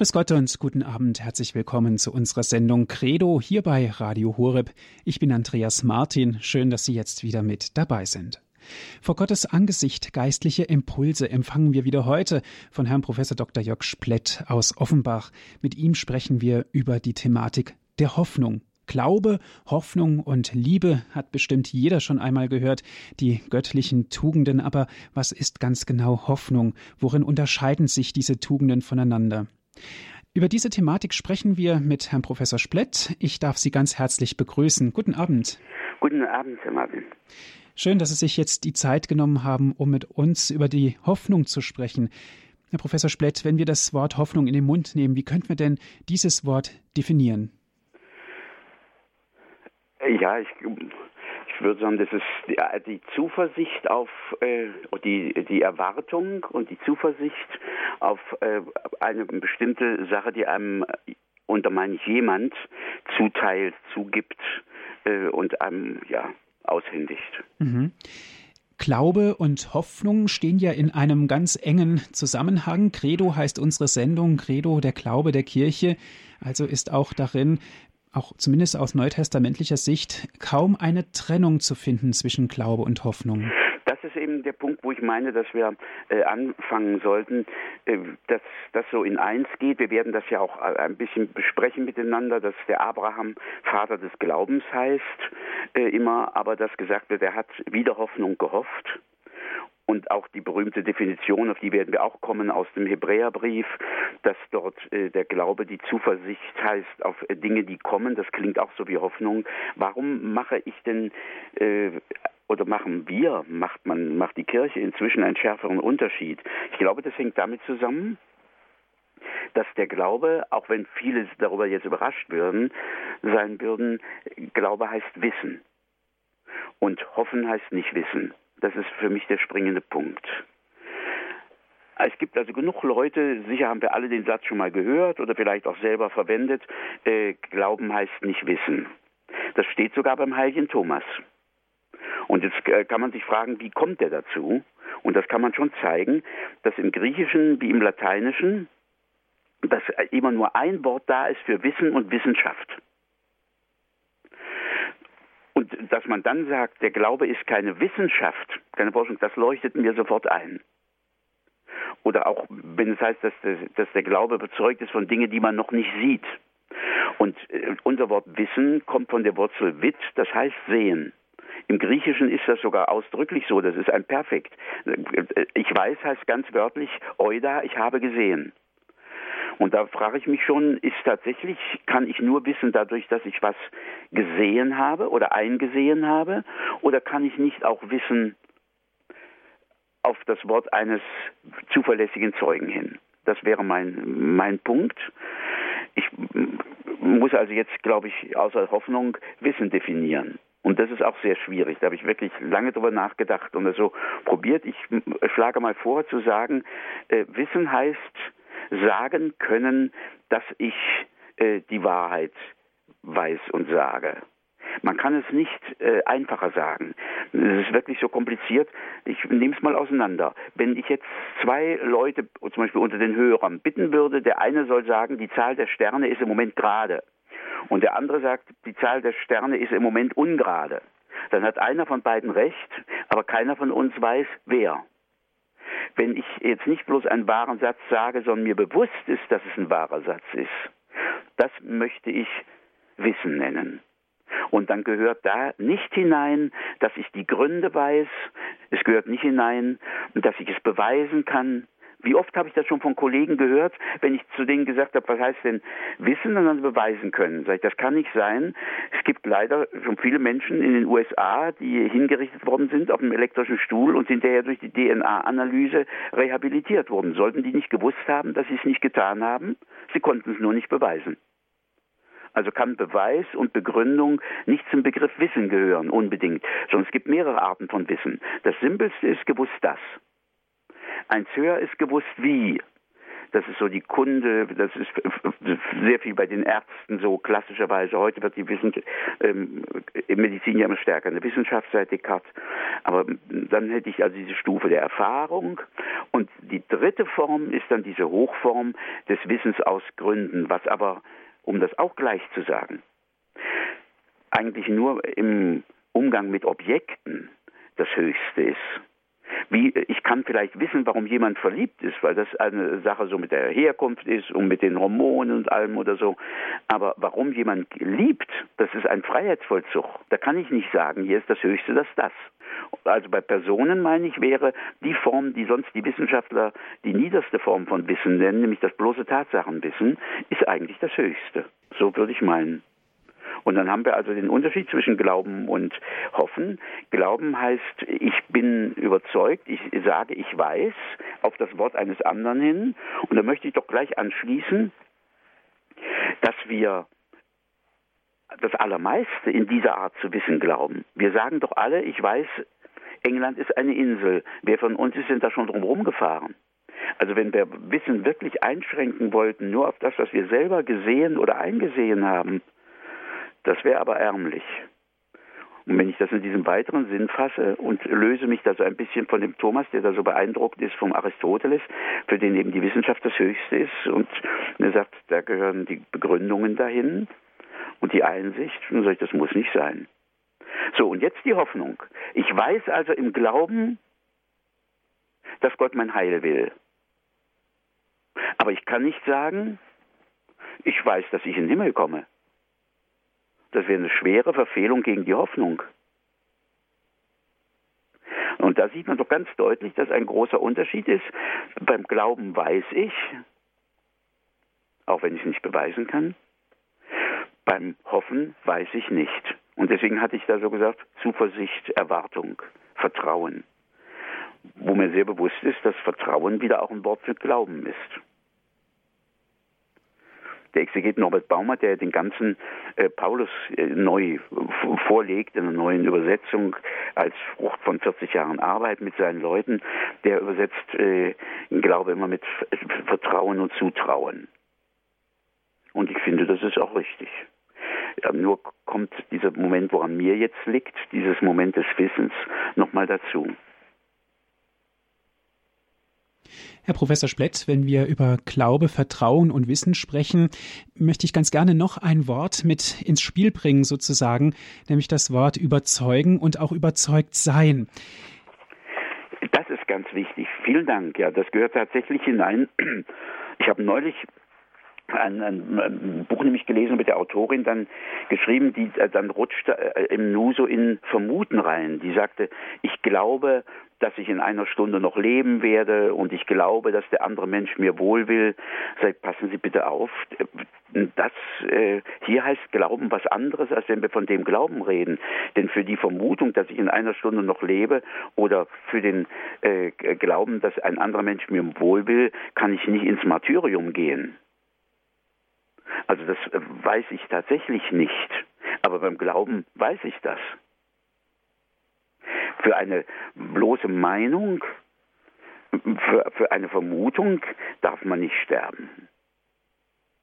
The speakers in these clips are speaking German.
Grüß Gott und guten Abend. Herzlich willkommen zu unserer Sendung Credo hier bei Radio Horeb. Ich bin Andreas Martin. Schön, dass Sie jetzt wieder mit dabei sind. Vor Gottes Angesicht geistliche Impulse empfangen wir wieder heute von Herrn Professor Dr. Jörg Splett aus Offenbach. Mit ihm sprechen wir über die Thematik der Hoffnung. Glaube, Hoffnung und Liebe hat bestimmt jeder schon einmal gehört, die göttlichen Tugenden, aber was ist ganz genau Hoffnung? Worin unterscheiden sich diese Tugenden voneinander? Über diese Thematik sprechen wir mit Herrn Professor Splett. Ich darf Sie ganz herzlich begrüßen. Guten Abend. Guten Abend, Herr Martin. Schön, dass Sie sich jetzt die Zeit genommen haben, um mit uns über die Hoffnung zu sprechen. Herr Professor Splett, wenn wir das Wort Hoffnung in den Mund nehmen, wie könnten wir denn dieses Wort definieren? Ja, ich, ich würde sagen, das ist die, die Zuversicht auf äh, die, die Erwartung und die Zuversicht auf äh, eine bestimmte Sache, die einem unter manch jemand zuteilt, zugibt äh, und einem ja aushändigt. Mhm. Glaube und Hoffnung stehen ja in einem ganz engen Zusammenhang. Credo heißt unsere Sendung, Credo der Glaube der Kirche. Also ist auch darin auch zumindest aus neutestamentlicher Sicht kaum eine Trennung zu finden zwischen Glaube und Hoffnung. Das ist eben der Punkt, wo ich meine, dass wir äh, anfangen sollten, äh, dass das so in eins geht. Wir werden das ja auch äh, ein bisschen besprechen miteinander, dass der Abraham Vater des Glaubens heißt, äh, immer, aber dass gesagt wird, er hat wieder Hoffnung gehofft auch die berühmte Definition, auf die werden wir auch kommen aus dem Hebräerbrief, dass dort äh, der Glaube die Zuversicht heißt auf äh, Dinge, die kommen. Das klingt auch so wie Hoffnung. Warum mache ich denn äh, oder machen wir, macht man, macht die Kirche inzwischen einen schärferen Unterschied? Ich glaube, das hängt damit zusammen, dass der Glaube, auch wenn viele darüber jetzt überrascht würden, sein würden, Glaube heißt Wissen. Und Hoffen heißt nicht Wissen. Das ist für mich der springende Punkt. Es gibt also genug Leute, sicher haben wir alle den Satz schon mal gehört oder vielleicht auch selber verwendet, äh, Glauben heißt nicht wissen. Das steht sogar beim heiligen Thomas. Und jetzt äh, kann man sich fragen, wie kommt der dazu? Und das kann man schon zeigen, dass im Griechischen wie im Lateinischen, dass immer nur ein Wort da ist für Wissen und Wissenschaft. Und dass man dann sagt, der Glaube ist keine Wissenschaft, keine Forschung, das leuchtet mir sofort ein. Oder auch, wenn es heißt, dass, dass der Glaube bezeugt ist von Dingen, die man noch nicht sieht. Und äh, unser Wort Wissen kommt von der Wurzel wit, das heißt sehen. Im Griechischen ist das sogar ausdrücklich so, das ist ein Perfekt. Ich weiß heißt ganz wörtlich, oida, ich habe gesehen. Und da frage ich mich schon, ist tatsächlich, kann ich nur wissen dadurch, dass ich was gesehen habe oder eingesehen habe? Oder kann ich nicht auch wissen auf das Wort eines zuverlässigen Zeugen hin? Das wäre mein, mein Punkt. Ich muss also jetzt, glaube ich, außer Hoffnung Wissen definieren. Und das ist auch sehr schwierig. Da habe ich wirklich lange drüber nachgedacht und so probiert. Ich schlage mal vor zu sagen, äh, Wissen heißt, sagen können, dass ich äh, die Wahrheit weiß und sage. Man kann es nicht äh, einfacher sagen. Es ist wirklich so kompliziert. Ich nehme es mal auseinander. Wenn ich jetzt zwei Leute, zum Beispiel unter den Hörern, bitten würde, der eine soll sagen, die Zahl der Sterne ist im Moment gerade. Und der andere sagt, die Zahl der Sterne ist im Moment ungerade. Dann hat einer von beiden recht, aber keiner von uns weiß, wer wenn ich jetzt nicht bloß einen wahren Satz sage, sondern mir bewusst ist, dass es ein wahrer Satz ist. Das möchte ich Wissen nennen. Und dann gehört da nicht hinein, dass ich die Gründe weiß, es gehört nicht hinein, dass ich es beweisen kann, wie oft habe ich das schon von Kollegen gehört, wenn ich zu denen gesagt habe, was heißt denn wissen und dann beweisen können? Sag ich, das kann nicht sein. Es gibt leider schon viele Menschen in den USA, die hingerichtet worden sind auf einem elektrischen Stuhl und hinterher durch die DNA-Analyse rehabilitiert wurden. Sollten die nicht gewusst haben, dass sie es nicht getan haben? Sie konnten es nur nicht beweisen. Also kann Beweis und Begründung nicht zum Begriff Wissen gehören, unbedingt, sondern es gibt mehrere Arten von Wissen. Das Simpelste ist gewusst das. Eins höher ist gewusst wie. Das ist so die Kunde, das ist sehr viel bei den Ärzten so klassischerweise. Heute wird die Wissenschaft, ähm, Medizin ja immer stärker eine Wissenschaftsseite hat. Aber dann hätte ich also diese Stufe der Erfahrung. Und die dritte Form ist dann diese Hochform des Wissens aus Gründen, was aber, um das auch gleich zu sagen, eigentlich nur im Umgang mit Objekten das Höchste ist. Wie, ich kann vielleicht wissen, warum jemand verliebt ist, weil das eine Sache so mit der Herkunft ist und mit den Hormonen und allem oder so. Aber warum jemand liebt, das ist ein Freiheitsvollzug. Da kann ich nicht sagen, hier ist das Höchste, das das. Also bei Personen, meine ich, wäre die Form, die sonst die Wissenschaftler die niederste Form von Wissen nennen, nämlich das bloße Tatsachenwissen, ist eigentlich das Höchste. So würde ich meinen. Und dann haben wir also den Unterschied zwischen Glauben und Hoffen. Glauben heißt, ich bin überzeugt, ich sage, ich weiß auf das Wort eines anderen hin. Und da möchte ich doch gleich anschließen, dass wir das Allermeiste in dieser Art zu wissen glauben. Wir sagen doch alle, ich weiß, England ist eine Insel. Wer von uns ist denn da schon drumherum gefahren? Also wenn wir Wissen wirklich einschränken wollten, nur auf das, was wir selber gesehen oder eingesehen haben, das wäre aber ärmlich. Und wenn ich das in diesem weiteren Sinn fasse und löse mich da so ein bisschen von dem Thomas, der da so beeindruckt ist vom Aristoteles, für den eben die Wissenschaft das Höchste ist, und er sagt, da gehören die Begründungen dahin und die Einsicht, dann sage ich, das muss nicht sein. So, und jetzt die Hoffnung. Ich weiß also im Glauben, dass Gott mein Heil will. Aber ich kann nicht sagen, ich weiß, dass ich in den Himmel komme. Das wäre eine schwere Verfehlung gegen die Hoffnung. Und da sieht man doch ganz deutlich, dass ein großer Unterschied ist. Beim Glauben weiß ich, auch wenn ich es nicht beweisen kann. Beim Hoffen weiß ich nicht. Und deswegen hatte ich da so gesagt, Zuversicht, Erwartung, Vertrauen. Wo mir sehr bewusst ist, dass Vertrauen wieder auch ein Wort für Glauben ist der Exeget Norbert Baumer, der den ganzen äh, Paulus äh, neu vorlegt in einer neuen Übersetzung als Frucht von 40 Jahren Arbeit mit seinen Leuten, der übersetzt äh, Glaube immer mit Vertrauen und Zutrauen. Und ich finde, das ist auch richtig. Ja, nur kommt dieser Moment, woran mir jetzt liegt, dieses Moment des Wissens, nochmal dazu. Herr Professor Splett, wenn wir über Glaube, Vertrauen und Wissen sprechen, möchte ich ganz gerne noch ein Wort mit ins Spiel bringen, sozusagen, nämlich das Wort überzeugen und auch überzeugt sein. Das ist ganz wichtig. Vielen Dank. Ja, das gehört tatsächlich hinein. Ich habe neulich ein, ein, ein, Buch nämlich gelesen mit der Autorin, dann geschrieben, die äh, dann rutschte äh, im Nu so in Vermuten rein. Die sagte, ich glaube, dass ich in einer Stunde noch leben werde und ich glaube, dass der andere Mensch mir wohl will. Sag, passen Sie bitte auf. Das äh, hier heißt Glauben was anderes, als wenn wir von dem Glauben reden. Denn für die Vermutung, dass ich in einer Stunde noch lebe, oder für den äh, Glauben, dass ein anderer Mensch mir wohl will, kann ich nicht ins Martyrium gehen. Also das äh, weiß ich tatsächlich nicht. Aber beim Glauben weiß ich das. Für eine bloße Meinung, für, für eine Vermutung darf man nicht sterben.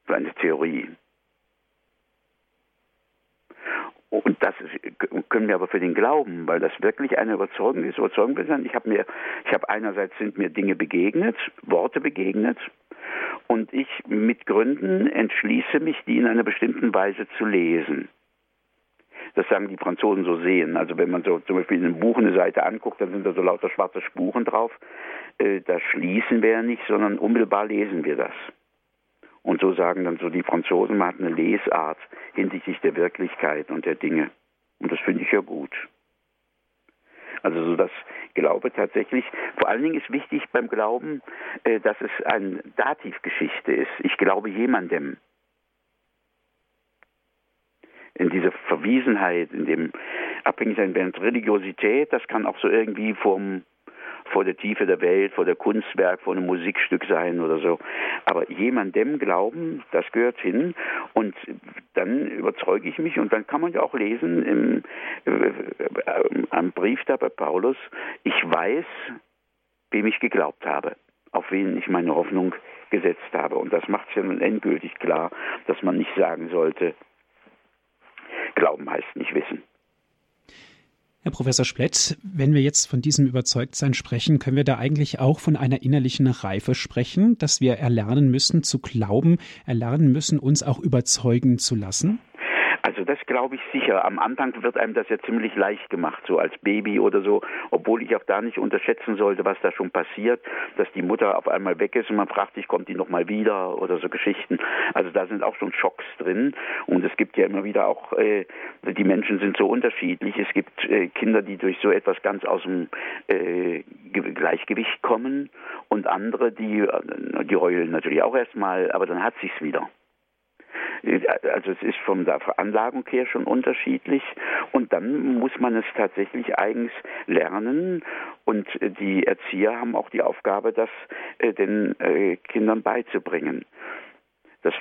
Für eine Theorie. Und das können wir aber für den Glauben, weil das wirklich eine Überzeugung ist. Überzeugung ist. Ich habe mir, ich habe einerseits sind mir Dinge begegnet, Worte begegnet, und ich mit Gründen entschließe mich, die in einer bestimmten Weise zu lesen. Das sagen die Franzosen so sehen. Also wenn man so zum Beispiel in einem Buch eine Seite anguckt, dann sind da so lauter schwarze Spuren drauf. Äh, da schließen wir ja nicht, sondern unmittelbar lesen wir das. Und so sagen dann so die Franzosen, man hat eine Lesart hinsichtlich der Wirklichkeit und der Dinge. Und das finde ich ja gut. Also so dass Glaube tatsächlich, vor allen Dingen ist wichtig beim Glauben, äh, dass es eine Dativgeschichte ist. Ich glaube jemandem. In dieser Verwiesenheit, in dem Abhängigsein während Religiosität, das kann auch so irgendwie vom vor der Tiefe der Welt, vor der Kunstwerk, vor einem Musikstück sein oder so. Aber jemandem glauben, das gehört hin und dann überzeuge ich mich und dann kann man ja auch lesen im, äh, am Brief da bei Paulus, ich weiß, wem ich geglaubt habe, auf wen ich meine Hoffnung gesetzt habe. Und das macht es ja nun endgültig klar, dass man nicht sagen sollte, Glauben heißt nicht wissen. Herr Professor Splett, wenn wir jetzt von diesem Überzeugtsein sprechen, können wir da eigentlich auch von einer innerlichen Reife sprechen, dass wir erlernen müssen zu glauben, erlernen müssen, uns auch überzeugen zu lassen? Also das glaube ich sicher. Am Anfang wird einem das ja ziemlich leicht gemacht, so als Baby oder so, obwohl ich auch da nicht unterschätzen sollte, was da schon passiert, dass die Mutter auf einmal weg ist und man fragt sich, kommt die noch mal wieder oder so Geschichten. Also da sind auch schon Schocks drin und es gibt ja immer wieder auch, äh, die Menschen sind so unterschiedlich. Es gibt äh, Kinder, die durch so etwas ganz aus dem äh, Gleichgewicht kommen und andere, die, äh, die heulen natürlich auch erstmal, aber dann hat sich's wieder. Also es ist von der Veranlagung her schon unterschiedlich und dann muss man es tatsächlich eigens lernen und die Erzieher haben auch die Aufgabe, das äh, den äh, Kindern beizubringen. Das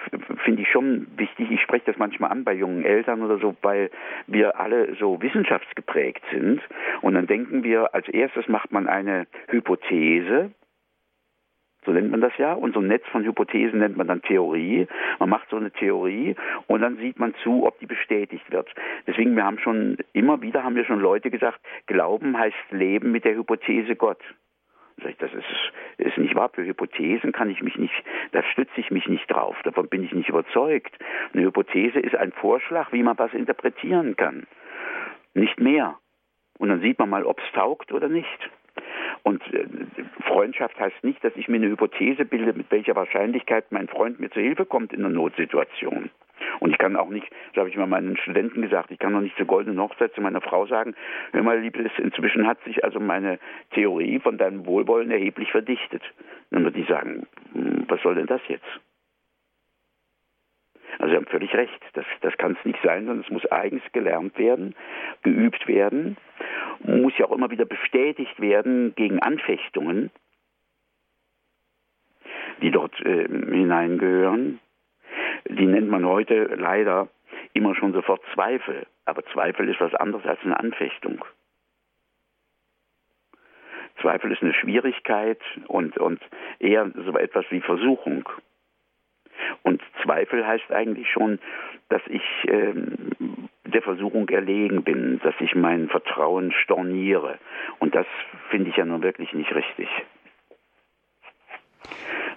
finde ich schon wichtig. Ich spreche das manchmal an bei jungen Eltern oder so, weil wir alle so wissenschaftsgeprägt sind. Und dann denken wir, als erstes macht man eine Hypothese so nennt man das ja. Und so ein Netz von Hypothesen nennt man dann Theorie. Man macht so eine Theorie und dann sieht man zu, ob die bestätigt wird. Deswegen, wir haben schon, immer wieder haben wir schon Leute gesagt, Glauben heißt Leben mit der Hypothese Gott. Das ist, ist nicht wahr. Für Hypothesen kann ich mich nicht, da stütze ich mich nicht drauf. Davon bin ich nicht überzeugt. Eine Hypothese ist ein Vorschlag, wie man was interpretieren kann. Nicht mehr. Und dann sieht man mal, ob es taugt oder nicht. Und äh, Freundschaft heißt nicht, dass ich mir eine Hypothese bilde, mit welcher Wahrscheinlichkeit mein Freund mir zur Hilfe kommt in einer Notsituation. Und ich kann auch nicht, so habe ich mal meinen Studenten gesagt, ich kann noch nicht zur goldenen Hochzeit zu meiner Frau sagen, hör mal, Liebes, inzwischen hat sich also meine Theorie von deinem Wohlwollen erheblich verdichtet. Dann würde ich sagen, hm, was soll denn das jetzt? Also Sie haben völlig recht, das, das kann es nicht sein, sondern es muss eigens gelernt werden, geübt werden, muss ja auch immer wieder bestätigt werden gegen Anfechtungen, die dort äh, hineingehören. Die nennt man heute leider immer schon sofort Zweifel, aber Zweifel ist was anderes als eine Anfechtung. Zweifel ist eine Schwierigkeit und, und eher so etwas wie Versuchung. Und Zweifel heißt eigentlich schon, dass ich ähm, der Versuchung erlegen bin, dass ich mein Vertrauen storniere. Und das finde ich ja nun wirklich nicht richtig.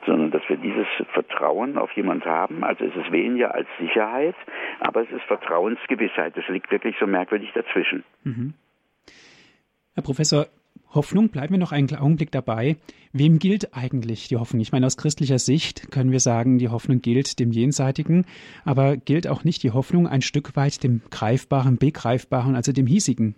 Sondern dass wir dieses Vertrauen auf jemand haben, also es ist weniger als Sicherheit, aber es ist Vertrauensgewissheit. Es liegt wirklich so merkwürdig dazwischen. Mhm. Herr Professor, Hoffnung, bleiben wir noch einen Augenblick dabei. Wem gilt eigentlich die Hoffnung? Ich meine, aus christlicher Sicht können wir sagen, die Hoffnung gilt dem Jenseitigen, aber gilt auch nicht die Hoffnung ein Stück weit dem Greifbaren, Begreifbaren, also dem Hiesigen?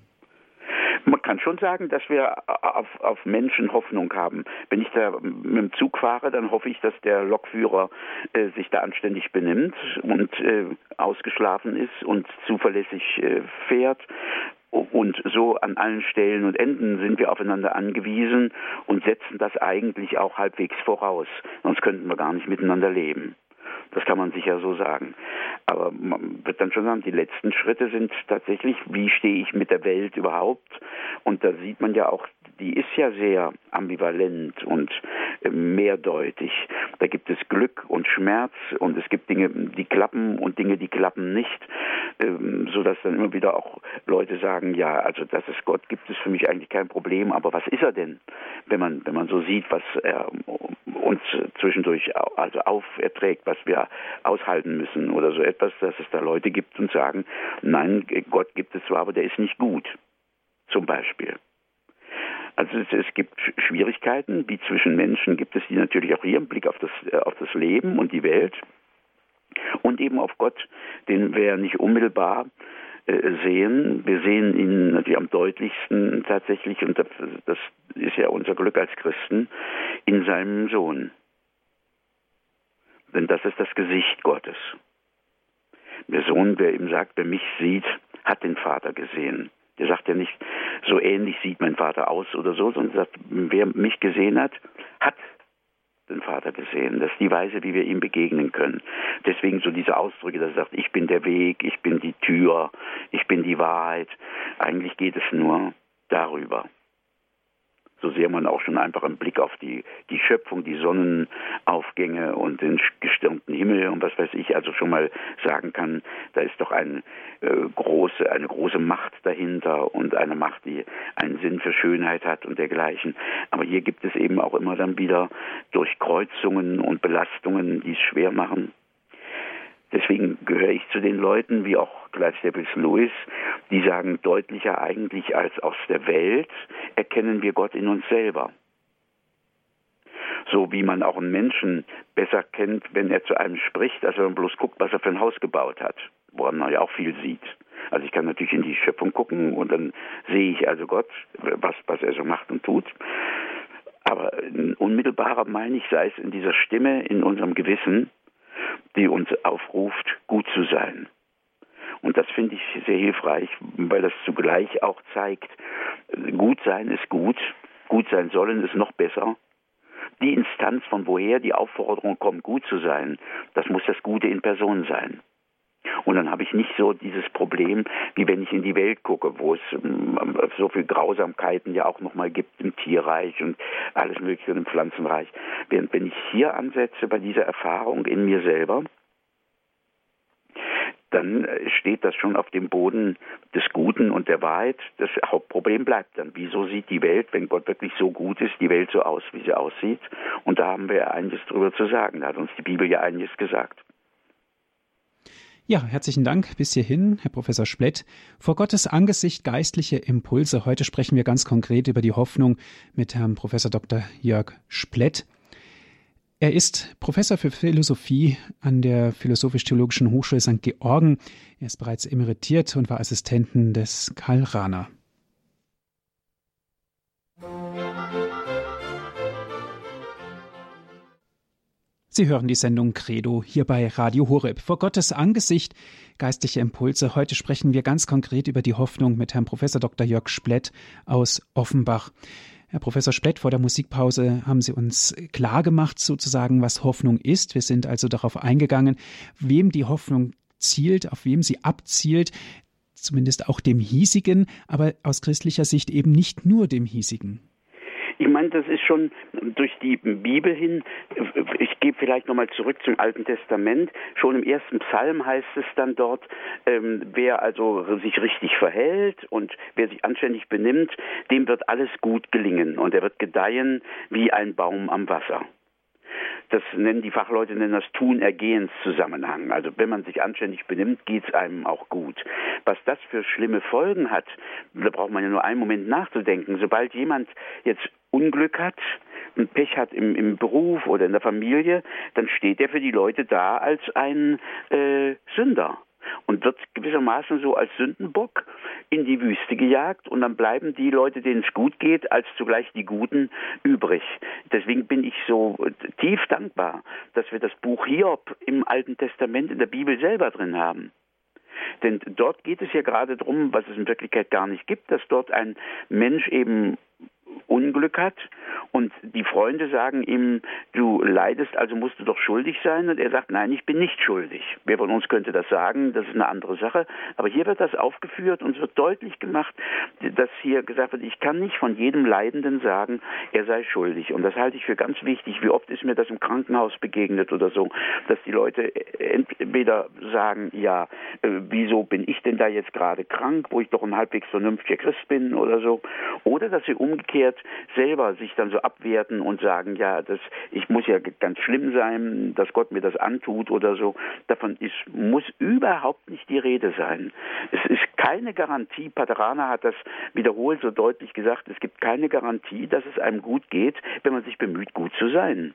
Man kann schon sagen, dass wir auf, auf Menschen Hoffnung haben. Wenn ich da mit dem Zug fahre, dann hoffe ich, dass der Lokführer äh, sich da anständig benimmt und äh, ausgeschlafen ist und zuverlässig äh, fährt. Und so an allen Stellen und Enden sind wir aufeinander angewiesen und setzen das eigentlich auch halbwegs voraus. Sonst könnten wir gar nicht miteinander leben. Das kann man sicher so sagen. Aber man wird dann schon sagen, die letzten Schritte sind tatsächlich, wie stehe ich mit der Welt überhaupt? Und da sieht man ja auch, die ist ja sehr ambivalent und äh, mehrdeutig. Da gibt es Glück und Schmerz und es gibt Dinge, die klappen und Dinge, die klappen nicht, ähm, sodass dann immer wieder auch Leute sagen, ja, also dass es Gott gibt, ist für mich eigentlich kein Problem, aber was ist er denn, wenn man, wenn man so sieht, was er uns zwischendurch also auferträgt, was wir aushalten müssen oder so etwas, dass es da Leute gibt und sagen, nein, Gott gibt es zwar, aber der ist nicht gut, zum Beispiel. Also es, es, gibt Schwierigkeiten, wie zwischen Menschen gibt es die natürlich auch hier im Blick auf das, äh, auf das Leben und die Welt und eben auf Gott, den wir nicht unmittelbar äh, sehen. Wir sehen ihn natürlich am deutlichsten tatsächlich, und das ist ja unser Glück als Christen, in seinem Sohn. Denn das ist das Gesicht Gottes. Der Sohn, der ihm sagt, wer mich sieht, hat den Vater gesehen. Der sagt ja nicht, so ähnlich sieht mein Vater aus oder so, sondern sagt, wer mich gesehen hat, hat den Vater gesehen. Das ist die Weise, wie wir ihm begegnen können. Deswegen so diese Ausdrücke, dass er sagt, ich bin der Weg, ich bin die Tür, ich bin die Wahrheit. Eigentlich geht es nur darüber. So sehr man auch schon einfach im Blick auf die, die Schöpfung, die Sonnenaufgänge und den gestirnten Himmel und was weiß ich, also schon mal sagen kann, da ist doch eine äh, große, eine große Macht dahinter und eine Macht, die einen Sinn für Schönheit hat und dergleichen. Aber hier gibt es eben auch immer dann wieder Durchkreuzungen und Belastungen, die es schwer machen. Deswegen gehöre ich zu den Leuten, wie auch Clive Staples Lewis, die sagen, deutlicher eigentlich als aus der Welt erkennen wir Gott in uns selber. So wie man auch einen Menschen besser kennt, wenn er zu einem spricht, als wenn man bloß guckt, was er für ein Haus gebaut hat, woran man ja auch viel sieht. Also ich kann natürlich in die Schöpfung gucken und dann sehe ich also Gott, was, was er so macht und tut. Aber unmittelbarer meine ich, sei es in dieser Stimme, in unserem Gewissen, die uns aufruft, gut zu sein. Und das finde ich sehr hilfreich, weil das zugleich auch zeigt, gut sein ist gut, gut sein sollen ist noch besser. Die Instanz, von woher die Aufforderung kommt, gut zu sein, das muss das Gute in Person sein. Und dann habe ich nicht so dieses Problem, wie wenn ich in die Welt gucke, wo es ähm, so viel Grausamkeiten ja auch nochmal gibt im Tierreich und alles Mögliche im Pflanzenreich. Wenn ich hier ansetze bei dieser Erfahrung in mir selber, dann äh, steht das schon auf dem Boden des Guten und der Wahrheit. Das Hauptproblem bleibt dann. Wieso sieht die Welt, wenn Gott wirklich so gut ist, die Welt so aus, wie sie aussieht? Und da haben wir ja einiges drüber zu sagen. Da hat uns die Bibel ja einiges gesagt. Ja, herzlichen Dank bis hierhin, Herr Professor Splett. Vor Gottes Angesicht geistliche Impulse. Heute sprechen wir ganz konkret über die Hoffnung mit Herrn Professor Dr. Jörg Splett. Er ist Professor für Philosophie an der Philosophisch-Theologischen Hochschule St. Georgen. Er ist bereits emeritiert und war Assistenten des Karl Rahner. Sie hören die Sendung Credo hier bei Radio Horeb. Vor Gottes Angesicht geistliche Impulse. Heute sprechen wir ganz konkret über die Hoffnung mit Herrn Professor Dr. Jörg Splett aus Offenbach. Herr Professor Splett, vor der Musikpause haben Sie uns klar gemacht, sozusagen, was Hoffnung ist. Wir sind also darauf eingegangen, wem die Hoffnung zielt, auf wem sie abzielt, zumindest auch dem hiesigen, aber aus christlicher Sicht eben nicht nur dem hiesigen. Ich meine, das ist schon durch die Bibel hin, ich gehe vielleicht nochmal zurück zum Alten Testament, schon im ersten Psalm heißt es dann dort, ähm, wer also sich richtig verhält und wer sich anständig benimmt, dem wird alles gut gelingen und er wird gedeihen wie ein Baum am Wasser das nennen die Fachleute nennen das Tun-Ergehens-Zusammenhang. Also wenn man sich anständig benimmt, geht es einem auch gut. Was das für schlimme Folgen hat, da braucht man ja nur einen Moment nachzudenken. Sobald jemand jetzt Unglück hat, ein Pech hat im, im Beruf oder in der Familie, dann steht er für die Leute da als ein äh, Sünder und wird gewissermaßen so als Sündenbock in die Wüste gejagt und dann bleiben die Leute, denen es gut geht, als zugleich die Guten übrig. Deswegen bin ich so tief dankbar, dass wir das Buch Hiob im Alten Testament in der Bibel selber drin haben. Denn dort geht es ja gerade darum, was es in Wirklichkeit gar nicht gibt, dass dort ein Mensch eben Unglück hat und die Freunde sagen ihm, du leidest, also musst du doch schuldig sein und er sagt, nein, ich bin nicht schuldig. Wer von uns könnte das sagen? Das ist eine andere Sache. Aber hier wird das aufgeführt und es wird deutlich gemacht, dass hier gesagt wird, ich kann nicht von jedem Leidenden sagen, er sei schuldig. Und das halte ich für ganz wichtig. Wie oft ist mir das im Krankenhaus begegnet oder so, dass die Leute entweder sagen, ja, äh, wieso bin ich denn da jetzt gerade krank, wo ich doch ein halbwegs vernünftiger Christ bin oder so, oder dass sie umgekehrt umgekehrt selber sich dann so abwerten und sagen, ja, das, ich muss ja ganz schlimm sein, dass Gott mir das antut oder so. Davon ist, muss überhaupt nicht die Rede sein. Es ist keine Garantie, Paterana hat das wiederholt so deutlich gesagt, es gibt keine Garantie, dass es einem gut geht, wenn man sich bemüht, gut zu sein.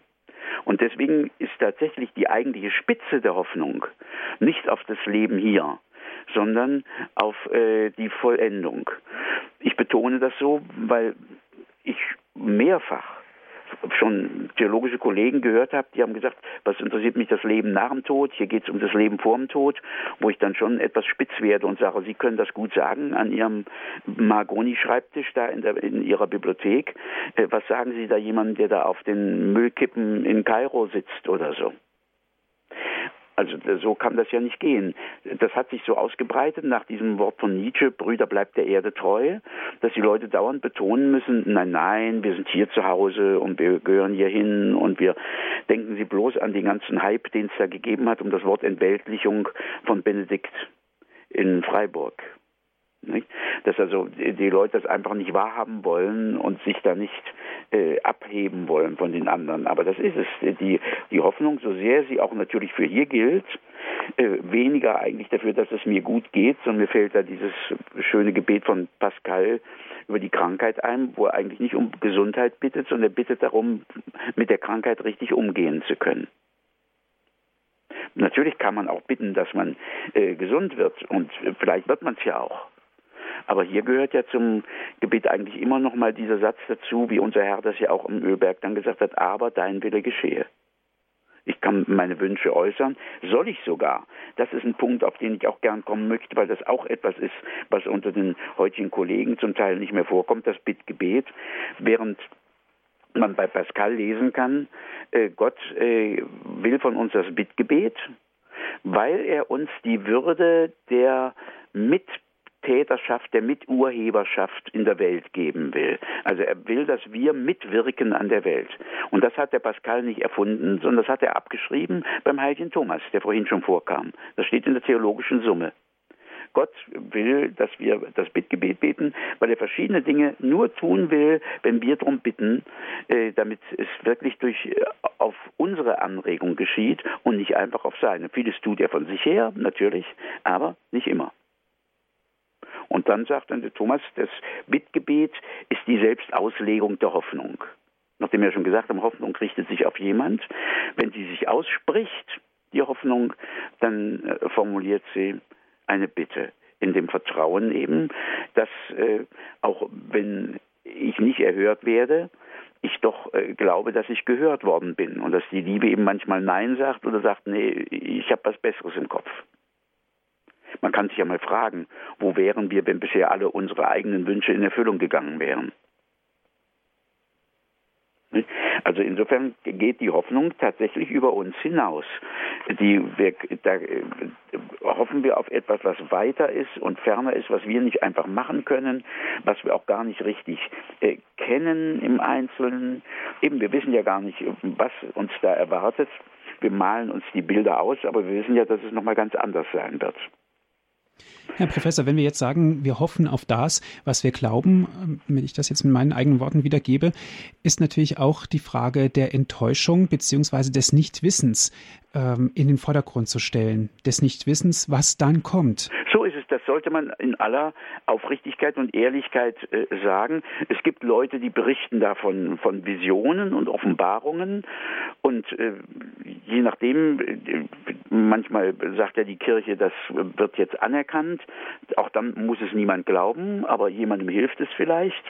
Und deswegen ist tatsächlich die eigentliche Spitze der Hoffnung nicht auf das Leben hier, sondern auf äh, die Vollendung. Ich betone das so, weil ich mehrfach schon theologische Kollegen gehört habe, die haben gesagt, was interessiert mich das Leben nach dem Tod? Hier geht es um das Leben vor dem Tod, wo ich dann schon etwas spitz werde und sage, Sie können das gut sagen an Ihrem Margoni-Schreibtisch da in, der, in Ihrer Bibliothek. Äh, was sagen Sie da jemandem, der da auf den Müllkippen in Kairo sitzt oder so? Also so kann das ja nicht gehen. Das hat sich so ausgebreitet nach diesem Wort von Nietzsche, Brüder bleibt der Erde treu, dass die Leute dauernd betonen müssen, nein, nein, wir sind hier zu Hause und wir gehören hier hin und wir denken Sie bloß an den ganzen Hype, den es da gegeben hat um das Wort Entweltlichung von Benedikt in Freiburg. Nicht? Dass also die Leute das einfach nicht wahrhaben wollen und sich da nicht äh, abheben wollen von den anderen. Aber das ist es. Die, die Hoffnung, so sehr sie auch natürlich für hier gilt, äh, weniger eigentlich dafür, dass es mir gut geht, sondern mir fällt da dieses schöne Gebet von Pascal über die Krankheit ein, wo er eigentlich nicht um Gesundheit bittet, sondern er bittet darum, mit der Krankheit richtig umgehen zu können. Natürlich kann man auch bitten, dass man äh, gesund wird und vielleicht wird man es ja auch. Aber hier gehört ja zum Gebet eigentlich immer noch mal dieser Satz dazu, wie unser Herr das ja auch im Ölberg dann gesagt hat, aber dein Wille geschehe. Ich kann meine Wünsche äußern, soll ich sogar. Das ist ein Punkt, auf den ich auch gern kommen möchte, weil das auch etwas ist, was unter den heutigen Kollegen zum Teil nicht mehr vorkommt, das Bittgebet. Während man bei Pascal lesen kann, äh, Gott äh, will von uns das Bittgebet, weil er uns die Würde der Mit Täterschaft, der Miturheberschaft in der Welt geben will. Also er will, dass wir mitwirken an der Welt. Und das hat der Pascal nicht erfunden, sondern das hat er abgeschrieben beim heiligen Thomas, der vorhin schon vorkam. Das steht in der theologischen Summe. Gott will, dass wir das Bittgebet beten, weil er verschiedene Dinge nur tun will, wenn wir darum bitten, äh, damit es wirklich durch äh, auf unsere Anregung geschieht und nicht einfach auf seine. Vieles tut er von sich her, natürlich, aber nicht immer. Und dann sagt dann der Thomas, das Bittgebet ist die Selbstauslegung der Hoffnung. Nachdem wir schon gesagt haben, Hoffnung richtet sich auf jemand. Wenn sie sich ausspricht, die Hoffnung, dann äh, formuliert sie eine Bitte. In dem Vertrauen eben, dass äh, auch wenn ich nicht erhört werde, ich doch äh, glaube, dass ich gehört worden bin und dass die Liebe eben manchmal Nein sagt oder sagt, nee, ich habe was Besseres im Kopf. Man kann sich ja mal fragen, wo wären wir, wenn bisher alle unsere eigenen Wünsche in Erfüllung gegangen wären? Also insofern geht die Hoffnung tatsächlich über uns hinaus. Die, wir, da äh, hoffen wir auf etwas, was weiter ist und ferner ist, was wir nicht einfach machen können, was wir auch gar nicht richtig äh, kennen im Einzelnen. Eben, wir wissen ja gar nicht, was uns da erwartet. Wir malen uns die Bilder aus, aber wir wissen ja, dass es nochmal ganz anders sein wird. Herr Professor, wenn wir jetzt sagen, wir hoffen auf das, was wir glauben, ähm, wenn ich das jetzt mit meinen eigenen Worten wiedergebe, ist natürlich auch die Frage der Enttäuschung beziehungsweise des Nichtwissens ähm, in den Vordergrund zu stellen, des Nichtwissens, was dann kommt. So ist. Das sollte man in aller Aufrichtigkeit und Ehrlichkeit äh, sagen. Es gibt Leute, die berichten davon von Visionen und Offenbarungen und äh, je nachdem, äh, manchmal sagt ja die Kirche, das wird jetzt anerkannt. Auch dann muss es niemand glauben, aber jemandem hilft es vielleicht.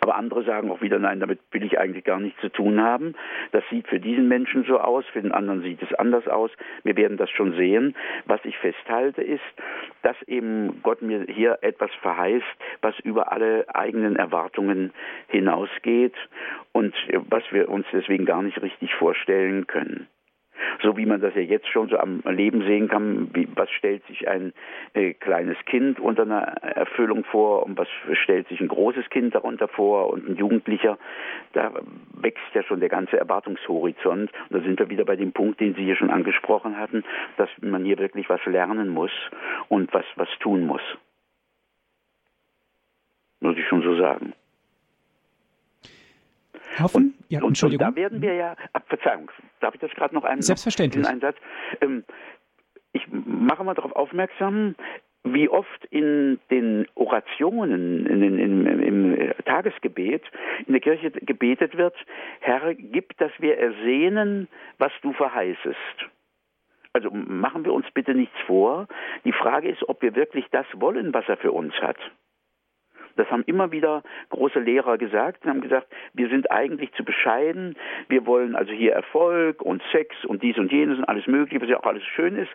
Aber andere sagen auch wieder, nein, damit will ich eigentlich gar nichts zu tun haben. Das sieht für diesen Menschen so aus, für den anderen sieht es anders aus. Wir werden das schon sehen. Was ich festhalte ist, dass eben Gott mir hier etwas verheißt, was über alle eigenen Erwartungen hinausgeht und was wir uns deswegen gar nicht richtig vorstellen können so wie man das ja jetzt schon so am Leben sehen kann, wie, was stellt sich ein äh, kleines Kind unter einer Erfüllung vor und was stellt sich ein großes Kind darunter vor und ein Jugendlicher, da wächst ja schon der ganze Erwartungshorizont. Und da sind wir wieder bei dem Punkt, den Sie hier schon angesprochen hatten, dass man hier wirklich was lernen muss und was, was tun muss. Muss ich schon so sagen. Hoffen? Und, ja, und, und da werden wir ja, Verzeihung, darf ich das gerade noch einen, Selbstverständlich. Einen Satz? Ähm, ich mache mal darauf aufmerksam, wie oft in den Orationen, in den, in, im Tagesgebet in der Kirche gebetet wird, Herr, gib, dass wir ersehnen, was du verheißest. Also machen wir uns bitte nichts vor. Die Frage ist, ob wir wirklich das wollen, was er für uns hat. Das haben immer wieder große Lehrer gesagt und haben gesagt, wir sind eigentlich zu bescheiden, wir wollen also hier Erfolg und Sex und dies und jenes und alles Mögliche, was ja auch alles schön ist,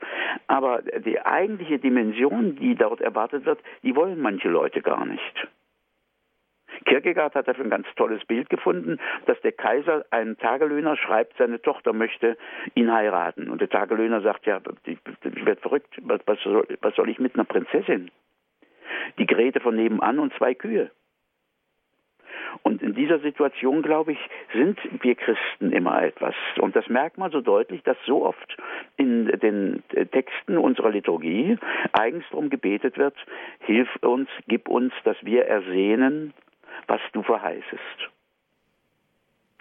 aber die eigentliche Dimension, die dort erwartet wird, die wollen manche Leute gar nicht. Kierkegaard hat dafür ein ganz tolles Bild gefunden, dass der Kaiser einen Tagelöhner schreibt, seine Tochter möchte ihn heiraten. Und der Tagelöhner sagt, ja, ich, werde verrückt, was soll ich mit einer Prinzessin? Die Grete von nebenan und zwei Kühe. Und in dieser Situation, glaube ich, sind wir Christen immer etwas. Und das merkt man so deutlich, dass so oft in den Texten unserer Liturgie eigens darum gebetet wird, hilf uns, gib uns, dass wir ersehnen, was du verheißest.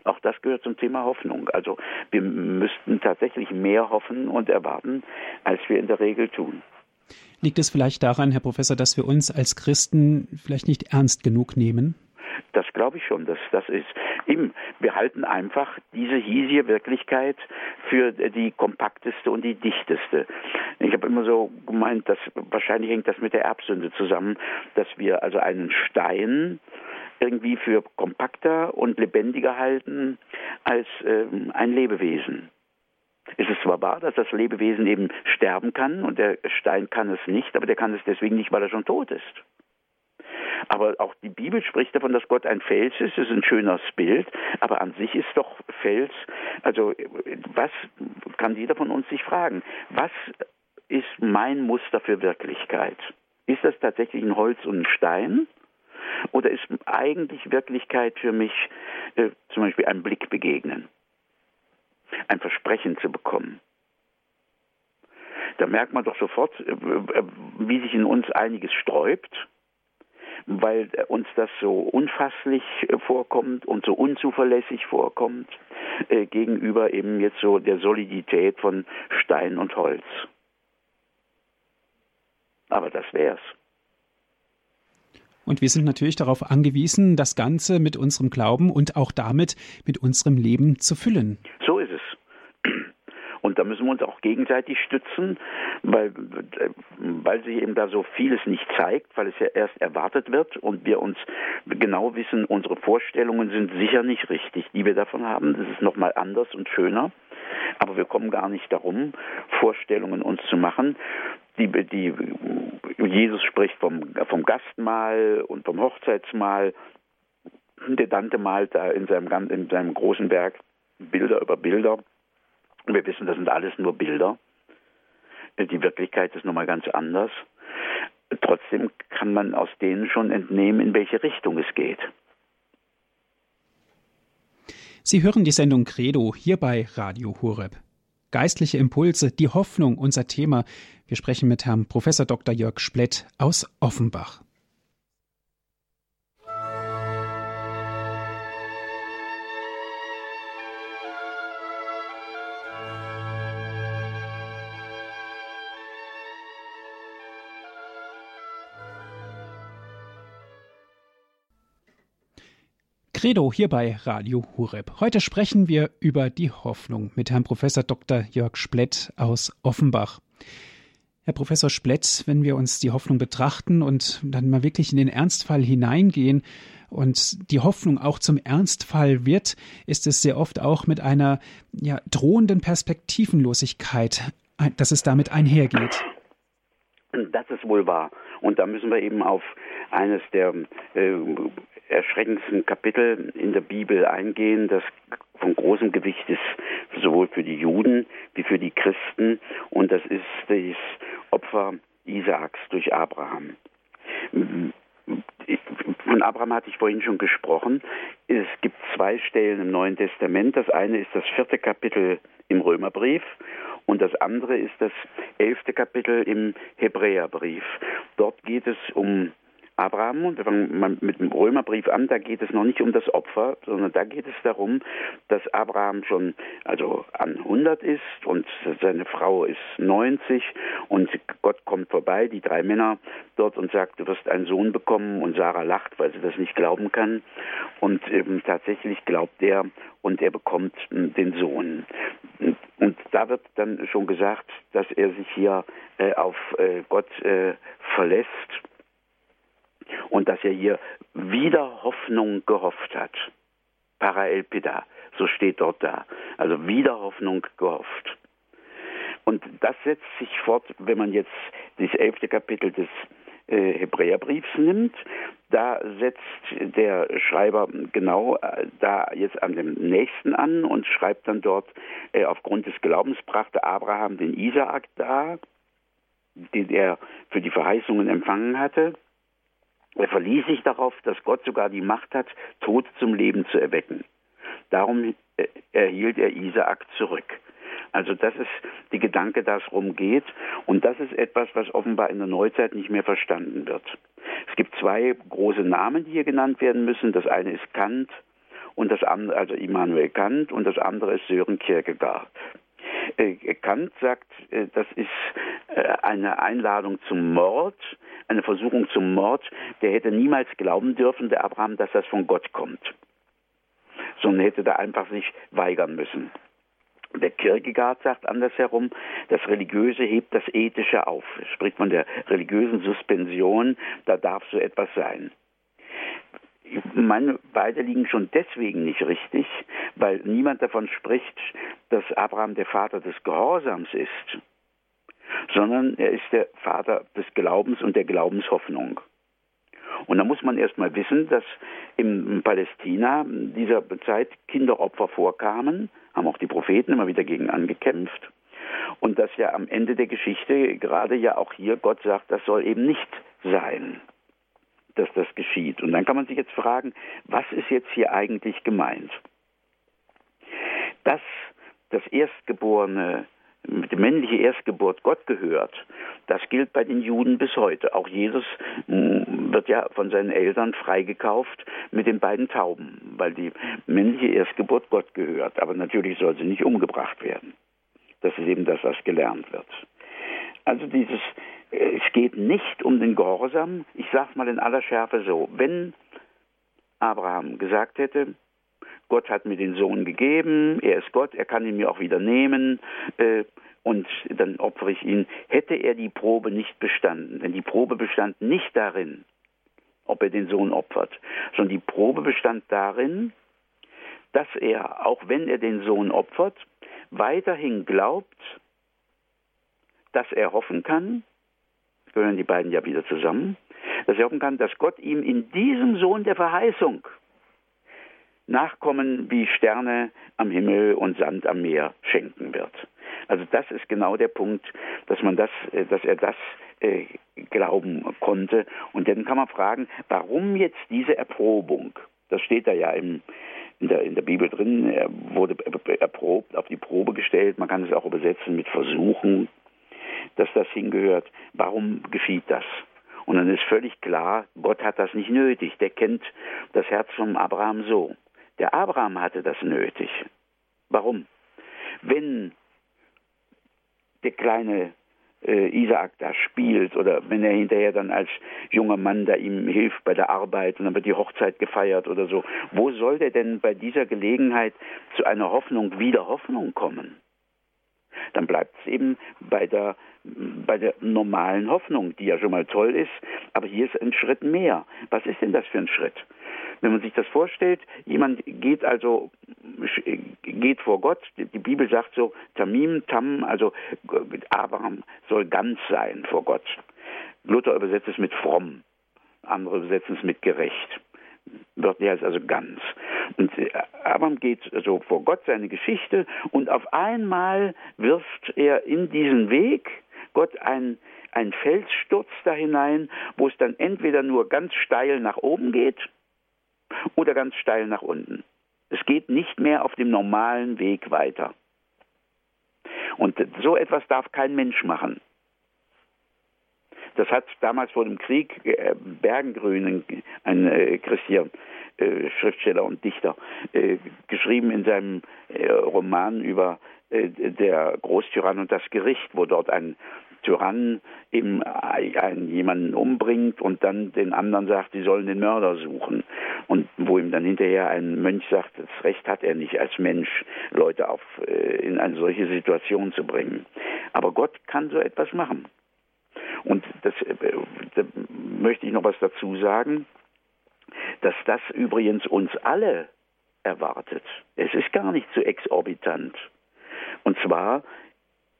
Auch das gehört zum Thema Hoffnung. Also wir müssten tatsächlich mehr hoffen und erwarten, als wir in der Regel tun. Liegt es vielleicht daran, Herr Professor, dass wir uns als Christen vielleicht nicht ernst genug nehmen? Das glaube ich schon. Das, das ist eben, wir halten einfach diese hiesige Wirklichkeit für die kompakteste und die dichteste. Ich habe immer so gemeint, dass wahrscheinlich hängt das mit der Erbsünde zusammen, dass wir also einen Stein irgendwie für kompakter und lebendiger halten als ähm, ein Lebewesen. Es ist zwar wahr, dass das Lebewesen eben sterben kann und der Stein kann es nicht, aber der kann es deswegen nicht, weil er schon tot ist. Aber auch die Bibel spricht davon, dass Gott ein Fels ist. Das ist ein schönes Bild. Aber an sich ist doch Fels, also was kann jeder von uns sich fragen? Was ist mein Muster für Wirklichkeit? Ist das tatsächlich ein Holz und ein Stein? Oder ist eigentlich Wirklichkeit für mich äh, zum Beispiel ein Blick begegnen? Ein Versprechen zu bekommen? Da merkt man doch sofort, äh, äh, wie sich in uns einiges sträubt weil uns das so unfasslich äh, vorkommt und so unzuverlässig vorkommt äh, gegenüber eben jetzt so der Solidität von Stein und Holz. Aber das wär's. Und wir sind natürlich darauf angewiesen, das Ganze mit unserem Glauben und auch damit mit unserem Leben zu füllen. So. Und da müssen wir uns auch gegenseitig stützen, weil, weil sich eben da so vieles nicht zeigt, weil es ja erst erwartet wird und wir uns genau wissen, unsere Vorstellungen sind sicher nicht richtig, die wir davon haben. Das ist nochmal anders und schöner. Aber wir kommen gar nicht darum, Vorstellungen uns zu machen. Die, die, Jesus spricht vom, vom Gastmahl und vom Hochzeitsmahl. Der Dante malt da in seinem, in seinem großen Werk Bilder über Bilder. Wir wissen, das sind alles nur Bilder. Die Wirklichkeit ist nun mal ganz anders. Trotzdem kann man aus denen schon entnehmen, in welche Richtung es geht. Sie hören die Sendung Credo hier bei Radio Horeb. Geistliche Impulse, die Hoffnung, unser Thema. Wir sprechen mit Herrn Prof. Dr. Jörg Splett aus Offenbach. Credo hier bei Radio Hureb. Heute sprechen wir über die Hoffnung mit Herrn Professor Dr. Jörg Splett aus Offenbach. Herr Professor Splett, wenn wir uns die Hoffnung betrachten und dann mal wirklich in den Ernstfall hineingehen und die Hoffnung auch zum Ernstfall wird, ist es sehr oft auch mit einer ja, drohenden Perspektivenlosigkeit, dass es damit einhergeht. Das ist wohl wahr. Und da müssen wir eben auf eines der äh, erschreckendsten Kapitel in der Bibel eingehen, das von großem Gewicht ist, sowohl für die Juden wie für die Christen. Und das ist das Opfer Isaaks durch Abraham. Von Abraham hatte ich vorhin schon gesprochen. Es gibt zwei Stellen im Neuen Testament. Das eine ist das vierte Kapitel im Römerbrief und das andere ist das elfte Kapitel im Hebräerbrief. Dort geht es um Abraham, und wir fangen mit dem Römerbrief an, da geht es noch nicht um das Opfer, sondern da geht es darum, dass Abraham schon also an 100 ist und seine Frau ist 90 und Gott kommt vorbei, die drei Männer dort und sagt, du wirst einen Sohn bekommen und Sarah lacht, weil sie das nicht glauben kann und ähm, tatsächlich glaubt er und er bekommt den Sohn. Und da wird dann schon gesagt, dass er sich hier äh, auf äh, Gott äh, verlässt und dass er hier wieder Hoffnung gehofft hat. Paraelpida, so steht dort da. Also wieder Hoffnung gehofft. Und das setzt sich fort, wenn man jetzt das elfte Kapitel des äh, Hebräerbriefs nimmt. da setzt der Schreiber genau äh, da jetzt an dem nächsten an und schreibt dann dort, äh, aufgrund des Glaubens brachte Abraham den Isaak dar, den er für die Verheißungen empfangen hatte. Er verließ sich darauf, dass Gott sogar die Macht hat, Tod zum Leben zu erwecken. Darum äh, erhielt er Isaak zurück. Also das ist die Gedanke, dass es rumgeht. Und das ist etwas, was offenbar in der Neuzeit nicht mehr verstanden wird. Es gibt zwei große Namen, die hier genannt werden müssen. Das eine ist Kant und das andere, also Immanuel Kant und das andere ist Sören Kierkegaard. Äh, Kant sagt, äh, das ist eine Einladung zum Mord, eine Versuchung zum Mord. Der hätte niemals glauben dürfen, der Abraham, dass das von Gott kommt, sondern hätte da einfach sich weigern müssen. Der Kierkegaard sagt andersherum, das Religiöse hebt das Ethische auf. Spricht von der religiösen Suspension, da darf so etwas sein. Meine beide liegen schon deswegen nicht richtig, weil niemand davon spricht, dass Abraham der Vater des Gehorsams ist, sondern er ist der Vater des Glaubens und der Glaubenshoffnung. Und da muss man erstmal wissen, dass im Palästina dieser Zeit Kinderopfer vorkamen, haben auch die Propheten immer wieder gegen angekämpft. Und dass ja am Ende der Geschichte gerade ja auch hier Gott sagt, das soll eben nicht sein, dass das geschieht. Und dann kann man sich jetzt fragen, was ist jetzt hier eigentlich gemeint? Dass das Erstgeborene die männliche Erstgeburt Gott gehört, das gilt bei den Juden bis heute. Auch Jesus mm, wird ja von seinen Eltern freigekauft mit den beiden Tauben, weil die männliche Erstgeburt Gott gehört. Aber natürlich soll sie nicht umgebracht werden. Das ist eben das, was gelernt wird. Also dieses, äh, es geht nicht um den Gehorsam. Ich sage mal in aller Schärfe so, wenn Abraham gesagt hätte, Gott hat mir den Sohn gegeben, er ist Gott, er kann ihn mir auch wieder nehmen äh, und dann opfere ich ihn. Hätte er die Probe nicht bestanden, denn die Probe bestand nicht darin, ob er den Sohn opfert, sondern die Probe bestand darin, dass er, auch wenn er den Sohn opfert, weiterhin glaubt, dass er hoffen kann, gehören die beiden ja wieder zusammen, dass er hoffen kann, dass Gott ihm in diesem Sohn der Verheißung Nachkommen wie Sterne am Himmel und Sand am Meer schenken wird. Also das ist genau der Punkt, dass man das, äh, dass er das äh, glauben konnte. Und dann kann man fragen, warum jetzt diese Erprobung? Das steht da ja im, in, der, in der Bibel drin. Er wurde erprobt, auf die Probe gestellt. Man kann es auch übersetzen mit Versuchen, dass das hingehört. Warum geschieht das? Und dann ist völlig klar, Gott hat das nicht nötig. Der kennt das Herz von Abraham so. Der Abraham hatte das nötig. Warum? Wenn der kleine äh, Isaak da spielt oder wenn er hinterher dann als junger Mann da ihm hilft bei der Arbeit und dann wird die Hochzeit gefeiert oder so, wo soll der denn bei dieser Gelegenheit zu einer Hoffnung wieder Hoffnung kommen? Dann bleibt es eben bei der, bei der normalen Hoffnung, die ja schon mal toll ist, aber hier ist ein Schritt mehr. Was ist denn das für ein Schritt? Wenn man sich das vorstellt, jemand geht also geht vor Gott, die Bibel sagt so, Tamim, Tam, also Abraham soll ganz sein vor Gott. Luther übersetzt es mit fromm, andere übersetzen es mit gerecht. Wörtlich heißt also ganz. Und äh, Abraham geht so vor Gott seine Geschichte und auf einmal wirft er in diesen Weg Gott ein, ein Felssturz da hinein, wo es dann entweder nur ganz steil nach oben geht oder ganz steil nach unten. Es geht nicht mehr auf dem normalen Weg weiter. Und so etwas darf kein Mensch machen. Das hat damals vor dem Krieg äh, Bergengrün, ein äh, Christian, äh, Schriftsteller und Dichter, äh, geschrieben in seinem äh, Roman über äh, der Großtyrann und das Gericht, wo dort ein Tyrann eben einen, jemanden umbringt und dann den anderen sagt, sie sollen den Mörder suchen. Und wo ihm dann hinterher ein Mönch sagt, das Recht hat er nicht als Mensch, Leute auf, in eine solche Situation zu bringen. Aber Gott kann so etwas machen. Und das, äh, da möchte ich noch was dazu sagen, dass das übrigens uns alle erwartet. Es ist gar nicht so exorbitant. Und zwar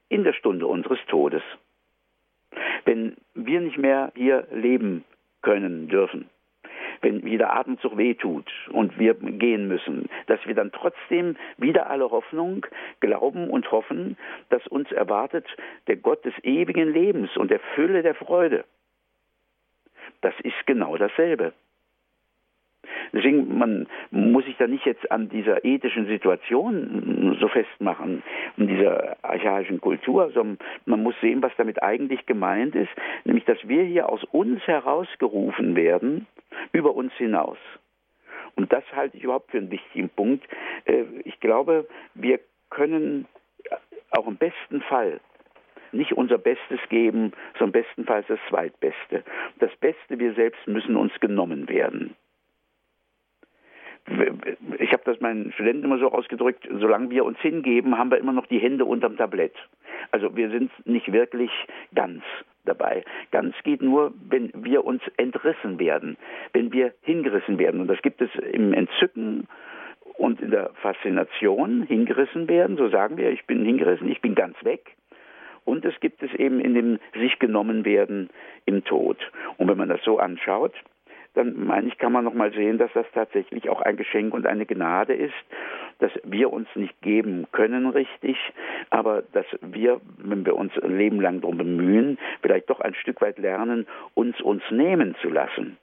in der Stunde unseres Todes. Wenn wir nicht mehr hier leben können dürfen, wenn jeder Atemzug wehtut und wir gehen müssen, dass wir dann trotzdem wieder alle Hoffnung glauben und hoffen, dass uns erwartet der Gott des ewigen Lebens und der Fülle der Freude. Das ist genau dasselbe. Deswegen, man muss sich da nicht jetzt an dieser ethischen Situation so festmachen, an dieser archaischen Kultur, sondern man muss sehen, was damit eigentlich gemeint ist, nämlich, dass wir hier aus uns herausgerufen werden, über uns hinaus. Und das halte ich überhaupt für einen wichtigen Punkt. Äh, ich glaube, wir können auch im besten Fall nicht unser Bestes geben, sondern bestenfalls das Zweitbeste. Das Beste, wir selbst müssen uns genommen werden ich habe das meinen Studenten immer so ausgedrückt, solange wir uns hingeben, haben wir immer noch die Hände unterm Tablett. Also wir sind nicht wirklich ganz dabei. Ganz geht nur, wenn wir uns entrissen werden, wenn wir hingerissen werden. Und das gibt es im Entzücken und in der Faszination, hingerissen werden, so sagen wir, ich bin hingerissen, ich bin ganz weg. Und es gibt es eben in dem sich genommen werden im Tod. Und wenn man das so anschaut, dann meine ich, kann man noch mal sehen, dass das tatsächlich auch ein Geschenk und eine Gnade ist, dass wir uns nicht geben können richtig, aber dass wir, wenn wir uns ein Leben lang darum bemühen, vielleicht doch ein Stück weit lernen, uns uns nehmen zu lassen.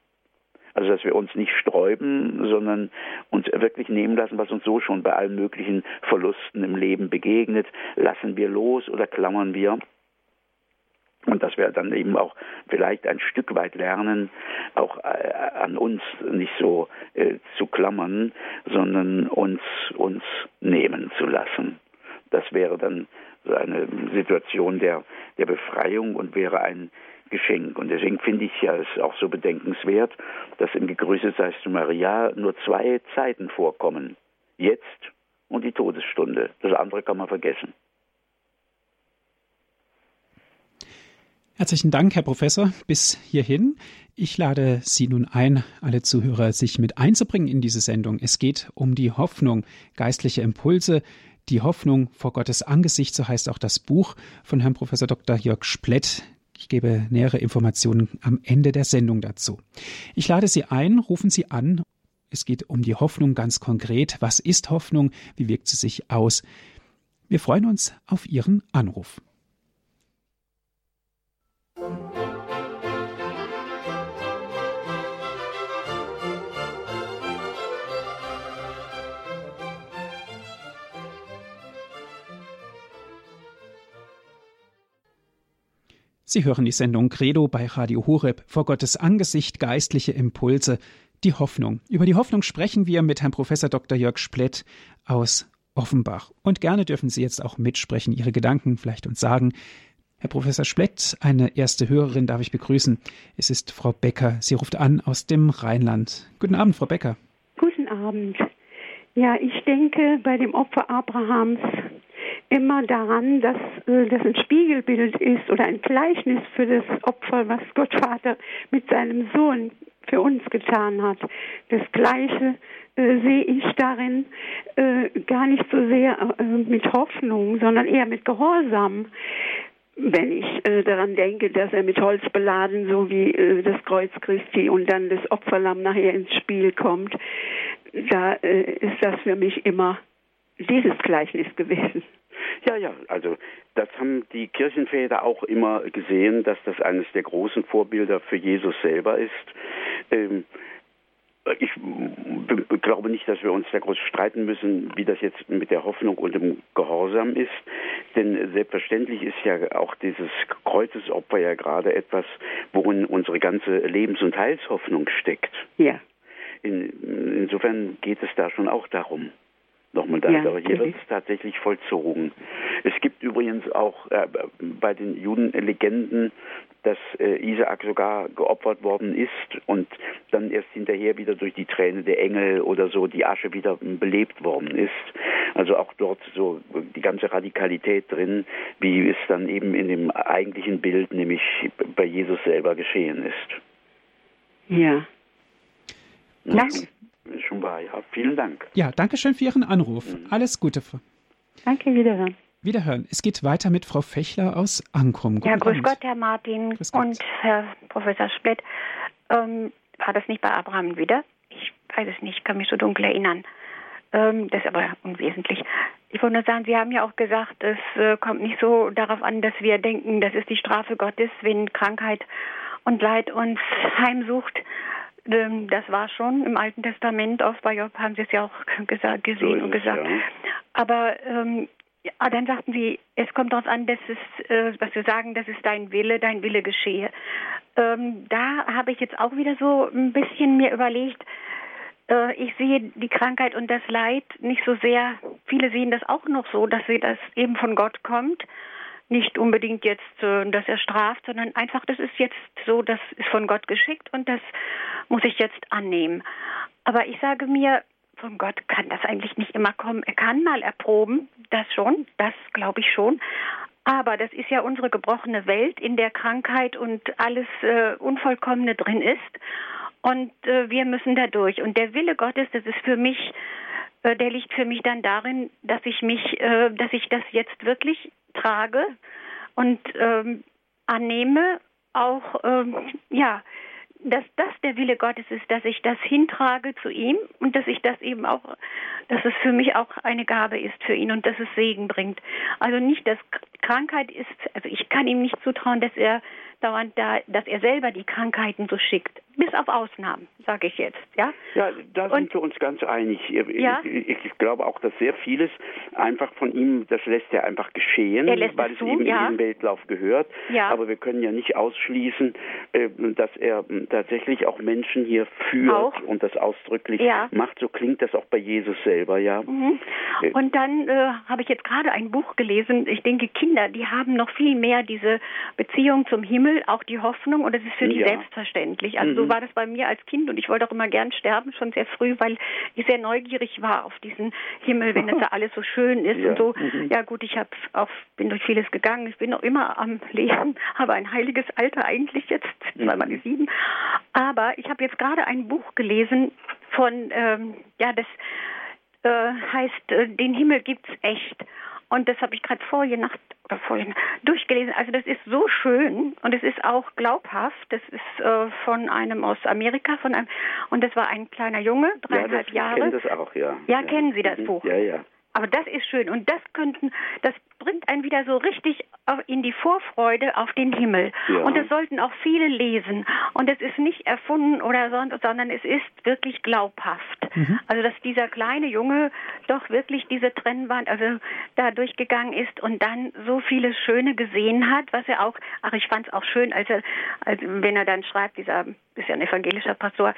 Also dass wir uns nicht sträuben, sondern uns wirklich nehmen lassen, was uns so schon bei allen möglichen Verlusten im Leben begegnet. Lassen wir los oder klammern wir und dass wir dann eben auch vielleicht ein Stück weit lernen, auch äh, an uns nicht so äh, zu klammern, sondern uns uns nehmen zu lassen. Das wäre dann so eine Situation der, der Befreiung und wäre ein Geschenk. Und deswegen finde ich ja es auch so bedenkenswert, dass im Gegrüßet seist du Maria nur zwei Zeiten vorkommen. Jetzt und die Todesstunde. Das andere kann man vergessen. Herzlichen Dank, Herr Professor, bis hierhin. Ich lade Sie nun ein, alle Zuhörer, sich mit einzubringen in diese Sendung. Es geht um die Hoffnung, geistliche Impulse, die Hoffnung vor Gottes Angesicht, so heißt auch das Buch von Herrn Professor Dr. Jörg Splett. Ich gebe nähere Informationen am Ende der Sendung dazu. Ich lade Sie ein, rufen Sie an. Es geht um die Hoffnung ganz konkret. Was ist Hoffnung? Wie wirkt sie sich aus? Wir freuen uns auf Ihren Anruf. Sie hören die Sendung Credo bei Radio Horeb vor Gottes Angesicht geistliche Impulse, die Hoffnung. Über die Hoffnung sprechen wir mit Herrn Professor Dr. Jörg Splett aus Offenbach. Und gerne dürfen Sie jetzt auch mitsprechen, Ihre Gedanken vielleicht uns sagen. Herr Professor Splett, eine erste Hörerin darf ich begrüßen. Es ist Frau Becker. Sie ruft an aus dem Rheinland. Guten Abend, Frau Becker. Guten Abend. Ja, ich denke bei dem Opfer Abrahams immer daran, dass äh, das ein Spiegelbild ist oder ein Gleichnis für das Opfer, was Gott Vater mit seinem Sohn für uns getan hat. Das Gleiche äh, sehe ich darin äh, gar nicht so sehr äh, mit Hoffnung, sondern eher mit Gehorsam wenn ich äh, daran denke, dass er mit Holz beladen, so wie äh, das Kreuz Christi und dann das Opferlamm nachher ins Spiel kommt, da äh, ist das für mich immer dieses Gleichnis gewesen. Ja, ja, also das haben die Kirchenväter auch immer gesehen, dass das eines der großen Vorbilder für Jesus selber ist. Ähm, ich glaube nicht, dass wir uns da groß streiten müssen, wie das jetzt mit der Hoffnung und dem Gehorsam ist. Denn selbstverständlich ist ja auch dieses Kreuzesopfer ja gerade etwas, worin unsere ganze Lebens- und Heilshoffnung steckt. Ja. In, insofern geht es da schon auch darum. Nochmal da, ja, aber hier wird es tatsächlich vollzogen. Es gibt übrigens auch äh, bei den Judenlegenden dass äh, Isaak sogar geopfert worden ist und dann erst hinterher wieder durch die Träne der Engel oder so die Asche wieder belebt worden ist. Also auch dort so die ganze Radikalität drin, wie es dann eben in dem eigentlichen Bild, nämlich bei Jesus selber geschehen ist. Ja. ja schon, wahr, ja. Vielen Dank. Ja, danke schön für Ihren Anruf. Mhm. Alles Gute. Danke, wiederhören. Wiederhören. Es geht weiter mit Frau Fechler aus Ankrum. Ja, grüß Abend. Gott, Herr Martin Gott. und Herr Professor Splett. Ähm, war das nicht bei Abraham wieder? Ich weiß es nicht, kann mich so dunkel erinnern. Ähm, das ist aber unwesentlich. Ich wollte nur sagen, Sie haben ja auch gesagt, es äh, kommt nicht so darauf an, dass wir denken, das ist die Strafe Gottes, wenn Krankheit und Leid uns heimsucht. Ähm, das war schon im Alten Testament, oft bei Job haben Sie es ja auch gesagt, gesehen so und gesagt. Ja. Aber ähm, ja, dann sagten Sie, es kommt darauf an, dass es, äh, was Sie sagen, das ist dein Wille, dein Wille geschehe. Ähm, da habe ich jetzt auch wieder so ein bisschen mir überlegt, äh, ich sehe die Krankheit und das Leid nicht so sehr, viele sehen das auch noch so, dass sie das eben von Gott kommt. Nicht unbedingt jetzt, äh, dass er straft, sondern einfach, das ist jetzt so, das ist von Gott geschickt und das muss ich jetzt annehmen. Aber ich sage mir, von Gott kann das eigentlich nicht immer kommen. Er kann mal erproben, das schon, das glaube ich schon. Aber das ist ja unsere gebrochene Welt, in der Krankheit und alles äh, Unvollkommene drin ist. Und äh, wir müssen da durch. Und der Wille Gottes, das ist für mich, der liegt für mich dann darin, dass ich mich, äh, dass ich das jetzt wirklich trage und ähm, annehme, auch ähm, ja, dass das der Wille Gottes ist, dass ich das hintrage zu ihm und dass ich das eben auch, dass es für mich auch eine Gabe ist für ihn und dass es Segen bringt. Also nicht, dass Krankheit ist, also ich kann ihm nicht zutrauen, dass er dauernd da, dass er selber die Krankheiten so schickt. Bis auf Ausnahmen, sage ich jetzt. Ja, ja da sind Und, wir uns ganz einig. Ja? Ich, ich, glaube auch, dass sehr vieles einfach von ihm, das lässt er einfach geschehen, weil es tun, eben ja. in den Weltlauf gehört. Ja. Aber wir können ja nicht ausschließen, äh, dass er tatsächlich auch Menschen hier führt auch. und das ausdrücklich ja. macht. So klingt das auch bei Jesus selber, ja. Mhm. Äh. Und dann äh, habe ich jetzt gerade ein Buch gelesen. Ich denke, Kinder, die haben noch viel mehr diese Beziehung zum Himmel, auch die Hoffnung und es ist für die selbstverständlich. Also mhm. so war das bei mir als Kind und ich wollte auch immer gern sterben, schon sehr früh, weil ich sehr neugierig war auf diesen Himmel, wenn es da alles so schön ist ja. und so. Mhm. Ja gut, ich habe auch bin durch vieles gegangen. Ich bin noch immer am Leben, habe ein heiliges Alter eigentlich jetzt, zweimal mhm. sieben. Aber ich habe jetzt gerade ein Buch gelesen von, ähm, ja, das äh, heißt, äh, den Himmel gibt's echt. Und das habe ich gerade vorige Nacht oder vorhin durchgelesen. Also das ist so schön und es ist auch glaubhaft. Das ist äh, von einem aus Amerika, von einem und das war ein kleiner Junge, dreieinhalb ja, Jahre. Ich kenne das auch, ja. Ja, kennen Sie das mhm. Buch? Ja, ja. Aber das ist schön und das könnten, das bringt einen wieder so richtig in die Vorfreude auf den Himmel. Ja. Und das sollten auch viele lesen. Und es ist nicht erfunden oder sonst, sondern es ist wirklich glaubhaft. Mhm. Also dass dieser kleine Junge doch wirklich diese Trennwand, also da durchgegangen ist und dann so vieles Schöne gesehen hat, was er auch, ach ich fand es auch schön, als er, als wenn er dann schreibt, dieser ist ja ein evangelischer Pastor,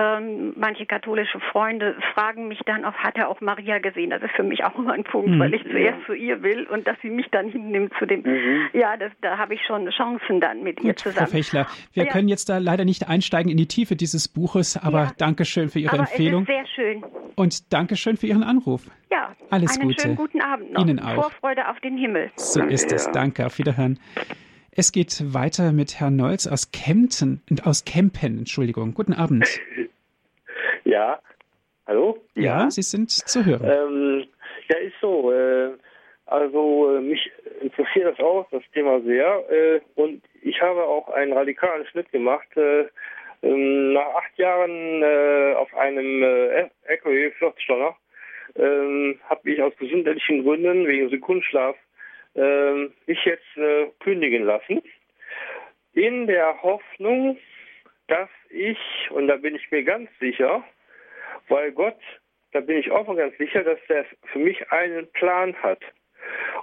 ähm, manche katholische Freunde fragen mich dann, ob hat er auch Maria gesehen. Das ist für mich auch immer ein Punkt, mhm. weil ich zuerst ja. zu ihr will und dass sie mich dann hinnimmt zu dem. Mhm. Ja, das, da habe ich schon Chancen dann mit Gut, ihr zusammen. Frau Fechler, wir ja. können jetzt da leider nicht einsteigen in die Tiefe dieses Buches, aber ja. Dankeschön für Ihre aber Empfehlung. Sehr schön. Und Dankeschön für Ihren Anruf. Ja, alles einen Gute. Schönen guten Abend noch. Ihnen auch. Vorfreude auf den Himmel. So ist es. Danke. Auf Wiederhören. Es geht weiter mit Herrn Nolz aus Kempten, aus Kempen, Entschuldigung. Guten Abend. Ja, hallo? Ja, ja, Sie sind zu hören. Ähm, ja, ist so. Äh, also äh, mich interessiert das auch, das Thema sehr. Äh, und ich habe auch einen radikalen Schnitt gemacht. Äh, ähm, nach acht Jahren äh, auf einem äh, ECHO 40 Dollar ähm, habe ich aus gesundheitlichen Gründen wegen Sekundenschlaf äh, mich jetzt äh, kündigen lassen. In der Hoffnung, dass ich, und da bin ich mir ganz sicher, weil Gott, da bin ich auch ganz sicher, dass er für mich einen Plan hat.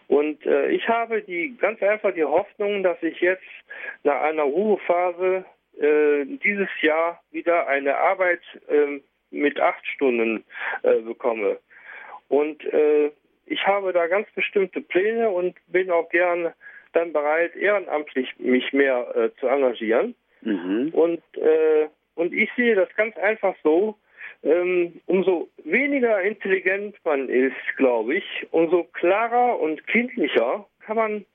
Und äh, ich habe die ganz einfach die Hoffnung, dass ich jetzt nach einer Ruhephase äh, dieses Jahr wieder eine Arbeit äh, mit acht Stunden äh, bekomme. Und äh, ich habe da ganz bestimmte Pläne und bin auch gern dann bereit, ehrenamtlich mich mehr äh, zu engagieren. Mhm. Und, und ich sehe das ganz einfach so, ähm, umso weniger intelligent man ist, glaube ich, umso klarer und kindlicher kann man,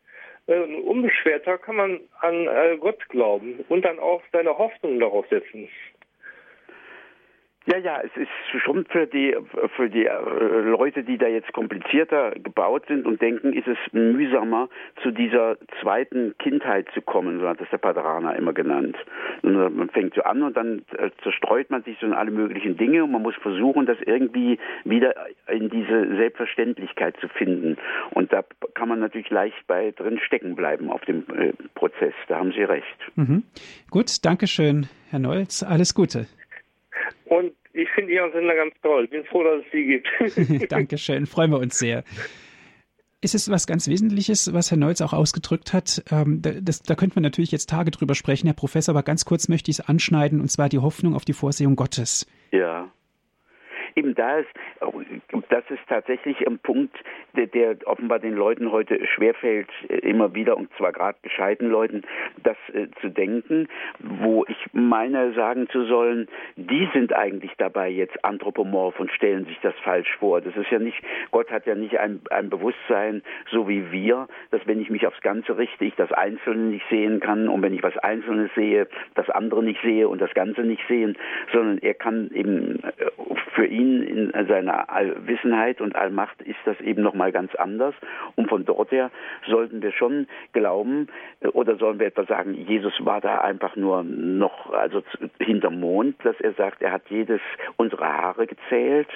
äh, unbeschwerter kann man an äh, Gott glauben und dann auch seine Hoffnung darauf setzen. Ja, ja, es ist schon für die für die äh, Leute, die da jetzt komplizierter gebaut sind und denken, ist es mühsamer, zu dieser zweiten Kindheit zu kommen, so hat es der Padrana immer genannt. Und man fängt so an und dann äh, zerstreut man sich so in alle möglichen Dinge und man muss versuchen, das irgendwie wieder in diese Selbstverständlichkeit zu finden. Und da kann man natürlich leicht bei drin stecken bleiben auf dem äh, Prozess. Da haben Sie recht. Mhm. Gut, Dankeschön, Herr Nolz. Alles Gute. Und ich finde Ihren Sender ganz toll. Bin froh, dass es Sie gibt. Dankeschön, freuen wir uns sehr. Ist es was ganz Wesentliches, was Herr Neutz auch ausgedrückt hat? Ähm, das, da könnte man natürlich jetzt Tage drüber sprechen, Herr Professor, aber ganz kurz möchte ich es anschneiden, und zwar die Hoffnung auf die Vorsehung Gottes. Ja eben da ist, das ist tatsächlich ein Punkt, der, der offenbar den Leuten heute schwerfällt, äh, immer wieder, und zwar gerade gescheiten Leuten, das äh, zu denken, wo ich meine sagen zu sollen, die sind eigentlich dabei jetzt anthropomorph und stellen sich das falsch vor. Das ist ja nicht, Gott hat ja nicht ein, ein Bewusstsein, so wie wir, dass wenn ich mich aufs Ganze richte, ich das Einzelne nicht sehen kann und wenn ich was Einzelnes sehe, das andere nicht sehe und das Ganze nicht sehen, sondern er kann eben äh, für ihn ihn in seiner Allwissenheit und Allmacht ist das eben noch mal ganz anders. Und von dort her sollten wir schon glauben, äh, oder sollen wir etwa sagen, Jesus war da einfach nur noch, also hinterm Mond, dass er sagt, er hat jedes unserer Haare gezählt,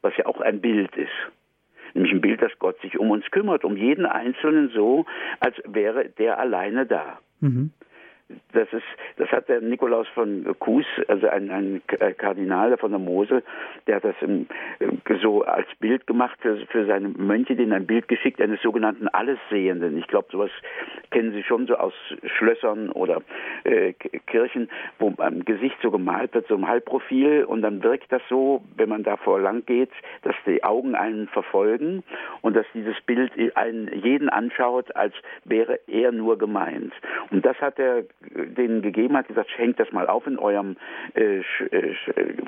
was ja auch ein Bild ist nämlich ein Bild, dass Gott sich um uns kümmert, um jeden Einzelnen so, als wäre der alleine da. Mhm das ist, das hat der Nikolaus von Kues, also ein, ein Kardinal von der Mosel, der hat das im, so als Bild gemacht für, für seine Mönche, denen ein Bild geschickt eines sogenannten Allessehenden. Ich glaube, sowas kennen Sie schon so aus Schlössern oder äh, Kirchen, wo ein Gesicht so gemalt wird, so im Halbprofil und dann wirkt das so, wenn man davor lang geht, dass die Augen einen verfolgen und dass dieses Bild einen jeden anschaut, als wäre er nur gemeint. Und das hat er denen gegeben hat, gesagt, hängt das mal auf in eurem äh, äh,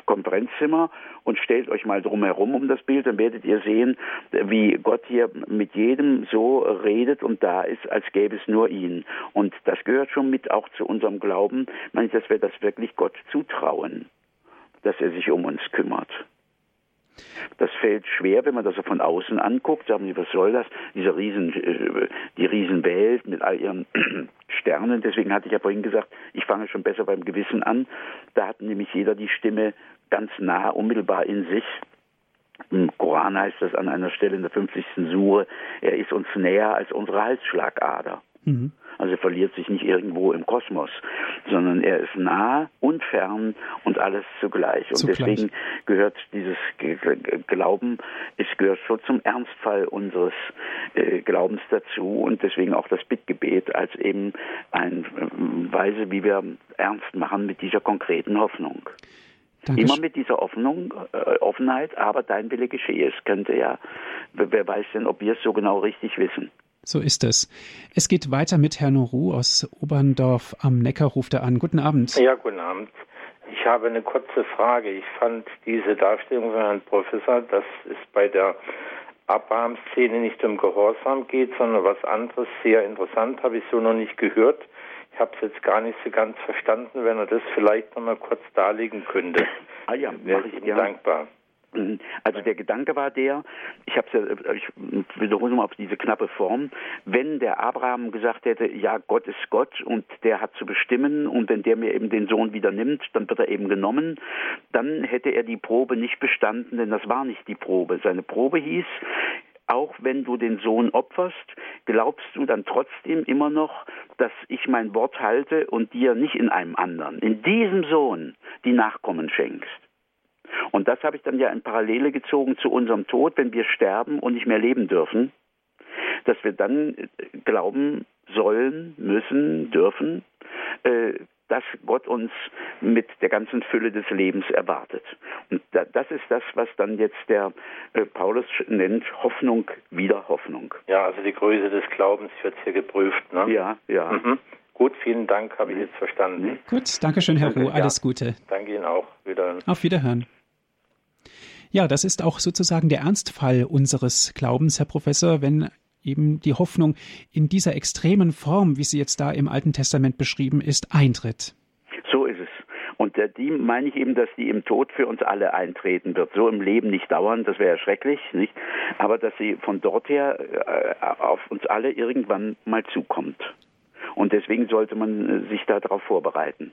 Konferenzzimmer und stellt euch mal drumherum um das Bild, dann werdet ihr sehen, wie Gott hier mit jedem so redet und da ist, als gäbe es nur ihn. Und das gehört schon mit auch zu unserem Glauben, dass wir das wirklich Gott zutrauen, dass er sich um uns kümmert. Das fällt schwer, wenn man das so von außen anguckt. Sagen Sie, was soll das? Diese Riesen, äh, die Riesenwelt mit all ihren Sternen. Deswegen hatte ich ja vorhin gesagt, ich fange schon besser beim Gewissen an. Da hat nämlich jeder die Stimme ganz nah, unmittelbar in sich. Im Koran heißt das an einer Stelle in der 50. Sure, er ist uns näher als unsere Halsschlagader. Mhm. Also er verliert sich nicht irgendwo im Kosmos, sondern er ist nah und fern und alles zugleich. Und zugleich. deswegen gehört dieses Glauben, es gehört schon zum Ernstfall unseres äh, Glaubens dazu und deswegen auch das Bittgebet als eben eine äh, Weise, wie wir ernst machen mit dieser konkreten Hoffnung. Dankeschön. Immer mit dieser Hoffnung, äh, Offenheit, aber dein Wille geschehe. Es könnte ja, wer weiß denn, ob wir es so genau richtig wissen. So ist es. Es geht weiter mit Herrn Noru aus Oberndorf am Neckar, ruft er an. Guten Abend. Ja, guten Abend. Ich habe eine kurze Frage. Ich fand diese Darstellung von Herrn Professor, dass es bei der Abraham-Szene nicht um Gehorsam geht, sondern was anderes, sehr interessant, habe ich so noch nicht gehört. Ich habe es jetzt gar nicht so ganz verstanden, wenn er das vielleicht noch mal kurz darlegen könnte. Ah ja, wäre ich Ihnen dankbar. Mhm. Also der Gedanke war der, ich habe ja, ich wiederhole mal auf diese knappe Form, wenn der Abraham gesagt hätte, ja, Gott ist Gott und der hat zu bestimmen und wenn der mir eben den Sohn wieder nimmt, dann wird er eben genommen, dann hätte er die Probe nicht bestanden, denn das war nicht die Probe. Seine Probe hieß, auch wenn du den Sohn opferst, glaubst du dann trotzdem immer noch, dass ich mein Wort halte und dir nicht in einem anderen, in diesem Sohn die Nachkommen schenkst. Und das habe ich dann ja in Parallele gezogen zu unserem Tod, wenn wir sterben und nicht mehr leben dürfen, dass wir dann äh, glauben sollen, müssen, dürfen, äh, dass Gott uns mit der ganzen Fülle des Lebens erwartet. Und das ist das, was dann jetzt der äh, Paulus nennt, Hoffnung wieder Hoffnung. Ja, also die Größe des Glaubens wird hier geprüft. Ne? Ja, ja. Mhm. Gut, vielen Dank, habe ich jetzt verstanden. Gut, danke schön, Herr Ruh. Alles Gute. Danke Ihnen auch. Wiederhören. Auf Wiederhören. Ja, das ist auch sozusagen der Ernstfall unseres Glaubens, Herr Professor, wenn eben die Hoffnung in dieser extremen Form, wie sie jetzt da im Alten Testament beschrieben ist, eintritt. So ist es. Und äh, die meine ich eben, dass die im Tod für uns alle eintreten wird. So im Leben nicht dauern, das wäre ja schrecklich, nicht? Aber dass sie von dort her äh, auf uns alle irgendwann mal zukommt. Und deswegen sollte man sich darauf vorbereiten.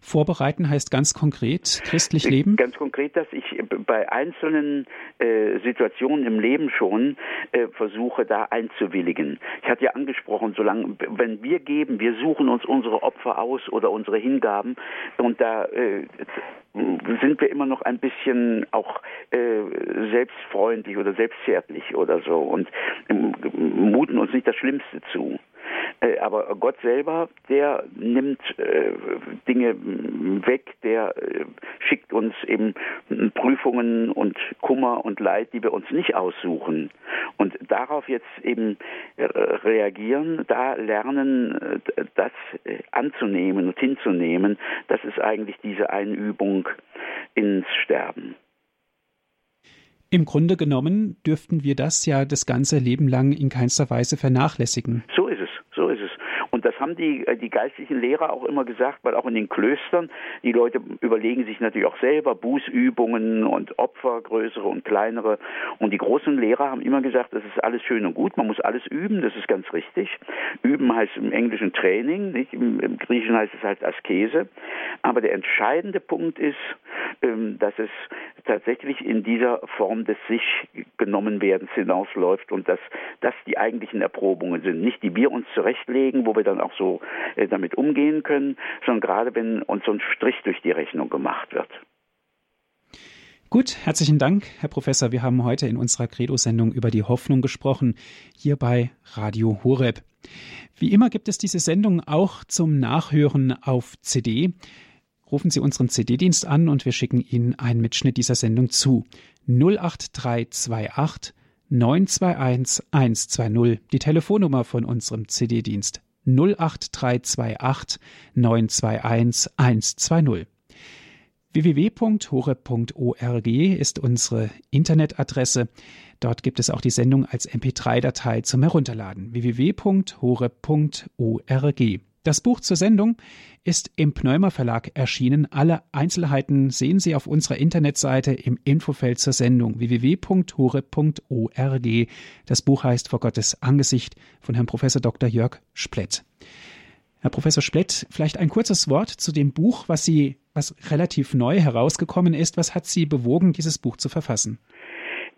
Vorbereiten heißt ganz konkret christlich leben? Ganz konkret, dass ich bei einzelnen äh, Situationen im Leben schon äh, versuche, da einzuwilligen. Ich hatte ja angesprochen, solange, wenn wir geben, wir suchen uns unsere Opfer aus oder unsere Hingaben und da äh, sind wir immer noch ein bisschen auch äh, selbstfreundlich oder selbstzärtlich oder so und ähm, muten uns nicht das Schlimmste zu. Äh, aber Gott selber, der nimmt äh, Dinge weg, der äh, schickt uns eben Prüfungen und Kummer und Leid, die wir uns nicht aussuchen. Und darauf jetzt eben reagieren, da lernen, das anzunehmen und hinzunehmen, das ist eigentlich diese Einübung ins Sterben. Im Grunde genommen dürften wir das ja das ganze Leben lang in keinster Weise vernachlässigen. So. Und das haben die, äh, die geistlichen Lehrer auch immer gesagt, weil auch in den Klöstern, die Leute überlegen sich natürlich auch selber Bußübungen und Opfer, größere und kleinere. Und die großen Lehrer haben immer gesagt, das ist alles schön und gut, man muss alles üben, das ist ganz richtig. Üben heißt im Englischen Training, nicht? Im, im Griechischen heißt es halt Askese. Aber der entscheidende Punkt ist, ähm, dass es tatsächlich in dieser Form des sich genommen werdens hinausläuft und dass das die eigentlichen Erprobungen sind. Nicht die wir uns zurechtlegen, wo wir dann auch so äh, damit umgehen können, sondern gerade wenn uns so ein Strich durch die Rechnung gemacht wird. Gut, herzlichen Dank, Herr Professor. Wir haben heute in unserer Credo-Sendung über die Hoffnung gesprochen, hier bei Radio Horeb. Wie immer gibt es diese Sendung auch zum Nachhören auf CD. Rufen Sie unseren CD-Dienst an und wir schicken Ihnen einen Mitschnitt dieser Sendung zu. 08328 921 120, die Telefonnummer von unserem CD-Dienst. 08328 921 120. www.hore.org ist unsere Internetadresse. Dort gibt es auch die Sendung als MP3-Datei zum Herunterladen. www.hore.org. Das Buch zur Sendung ist im Pneumer Verlag erschienen. Alle Einzelheiten sehen Sie auf unserer Internetseite im Infofeld zur Sendung www.hore.org. Das Buch heißt Vor Gottes Angesicht von Herrn Professor Dr. Jörg Splett. Herr Professor Splett, vielleicht ein kurzes Wort zu dem Buch, was Sie, was relativ neu herausgekommen ist. Was hat Sie bewogen, dieses Buch zu verfassen?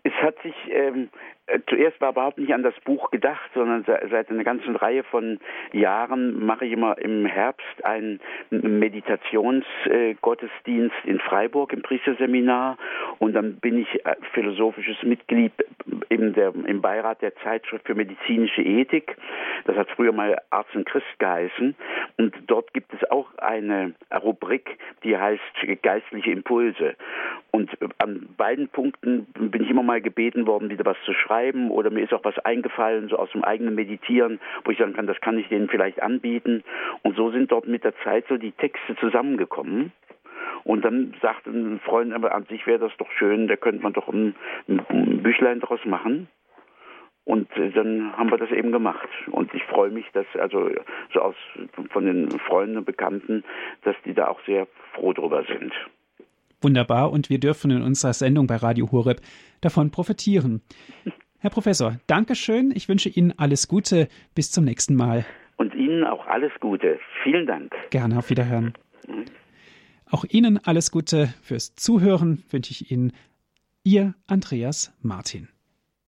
Es hat sich ähm, äh, zuerst war überhaupt nicht an das Buch gedacht, sondern seit einer ganzen Reihe von Jahren mache ich immer im Herbst einen Meditationsgottesdienst in Freiburg im Priesterseminar und dann bin ich äh, philosophisches Mitglied in der, im Beirat der Zeitschrift für medizinische Ethik. Das hat früher mal Arzt und Christ geheißen und dort gibt es auch eine Rubrik, die heißt geistliche Impulse. Und an beiden Punkten bin ich immer mal gebeten worden, wieder was zu schreiben oder mir ist auch was eingefallen, so aus dem eigenen Meditieren, wo ich sagen kann, das kann ich denen vielleicht anbieten. Und so sind dort mit der Zeit so die Texte zusammengekommen. Und dann sagte ein Freund, aber an sich wäre das doch schön, da könnte man doch ein, ein Büchlein daraus machen. Und dann haben wir das eben gemacht. Und ich freue mich, dass also so aus von den Freunden und Bekannten, dass die da auch sehr froh drüber sind. Wunderbar. Und wir dürfen in unserer Sendung bei Radio Horeb davon profitieren. Herr Professor, Dankeschön. Ich wünsche Ihnen alles Gute. Bis zum nächsten Mal. Und Ihnen auch alles Gute. Vielen Dank. Gerne, auf Wiederhören. Mhm. Auch Ihnen alles Gute fürs Zuhören wünsche ich Ihnen. Ihr Andreas Martin.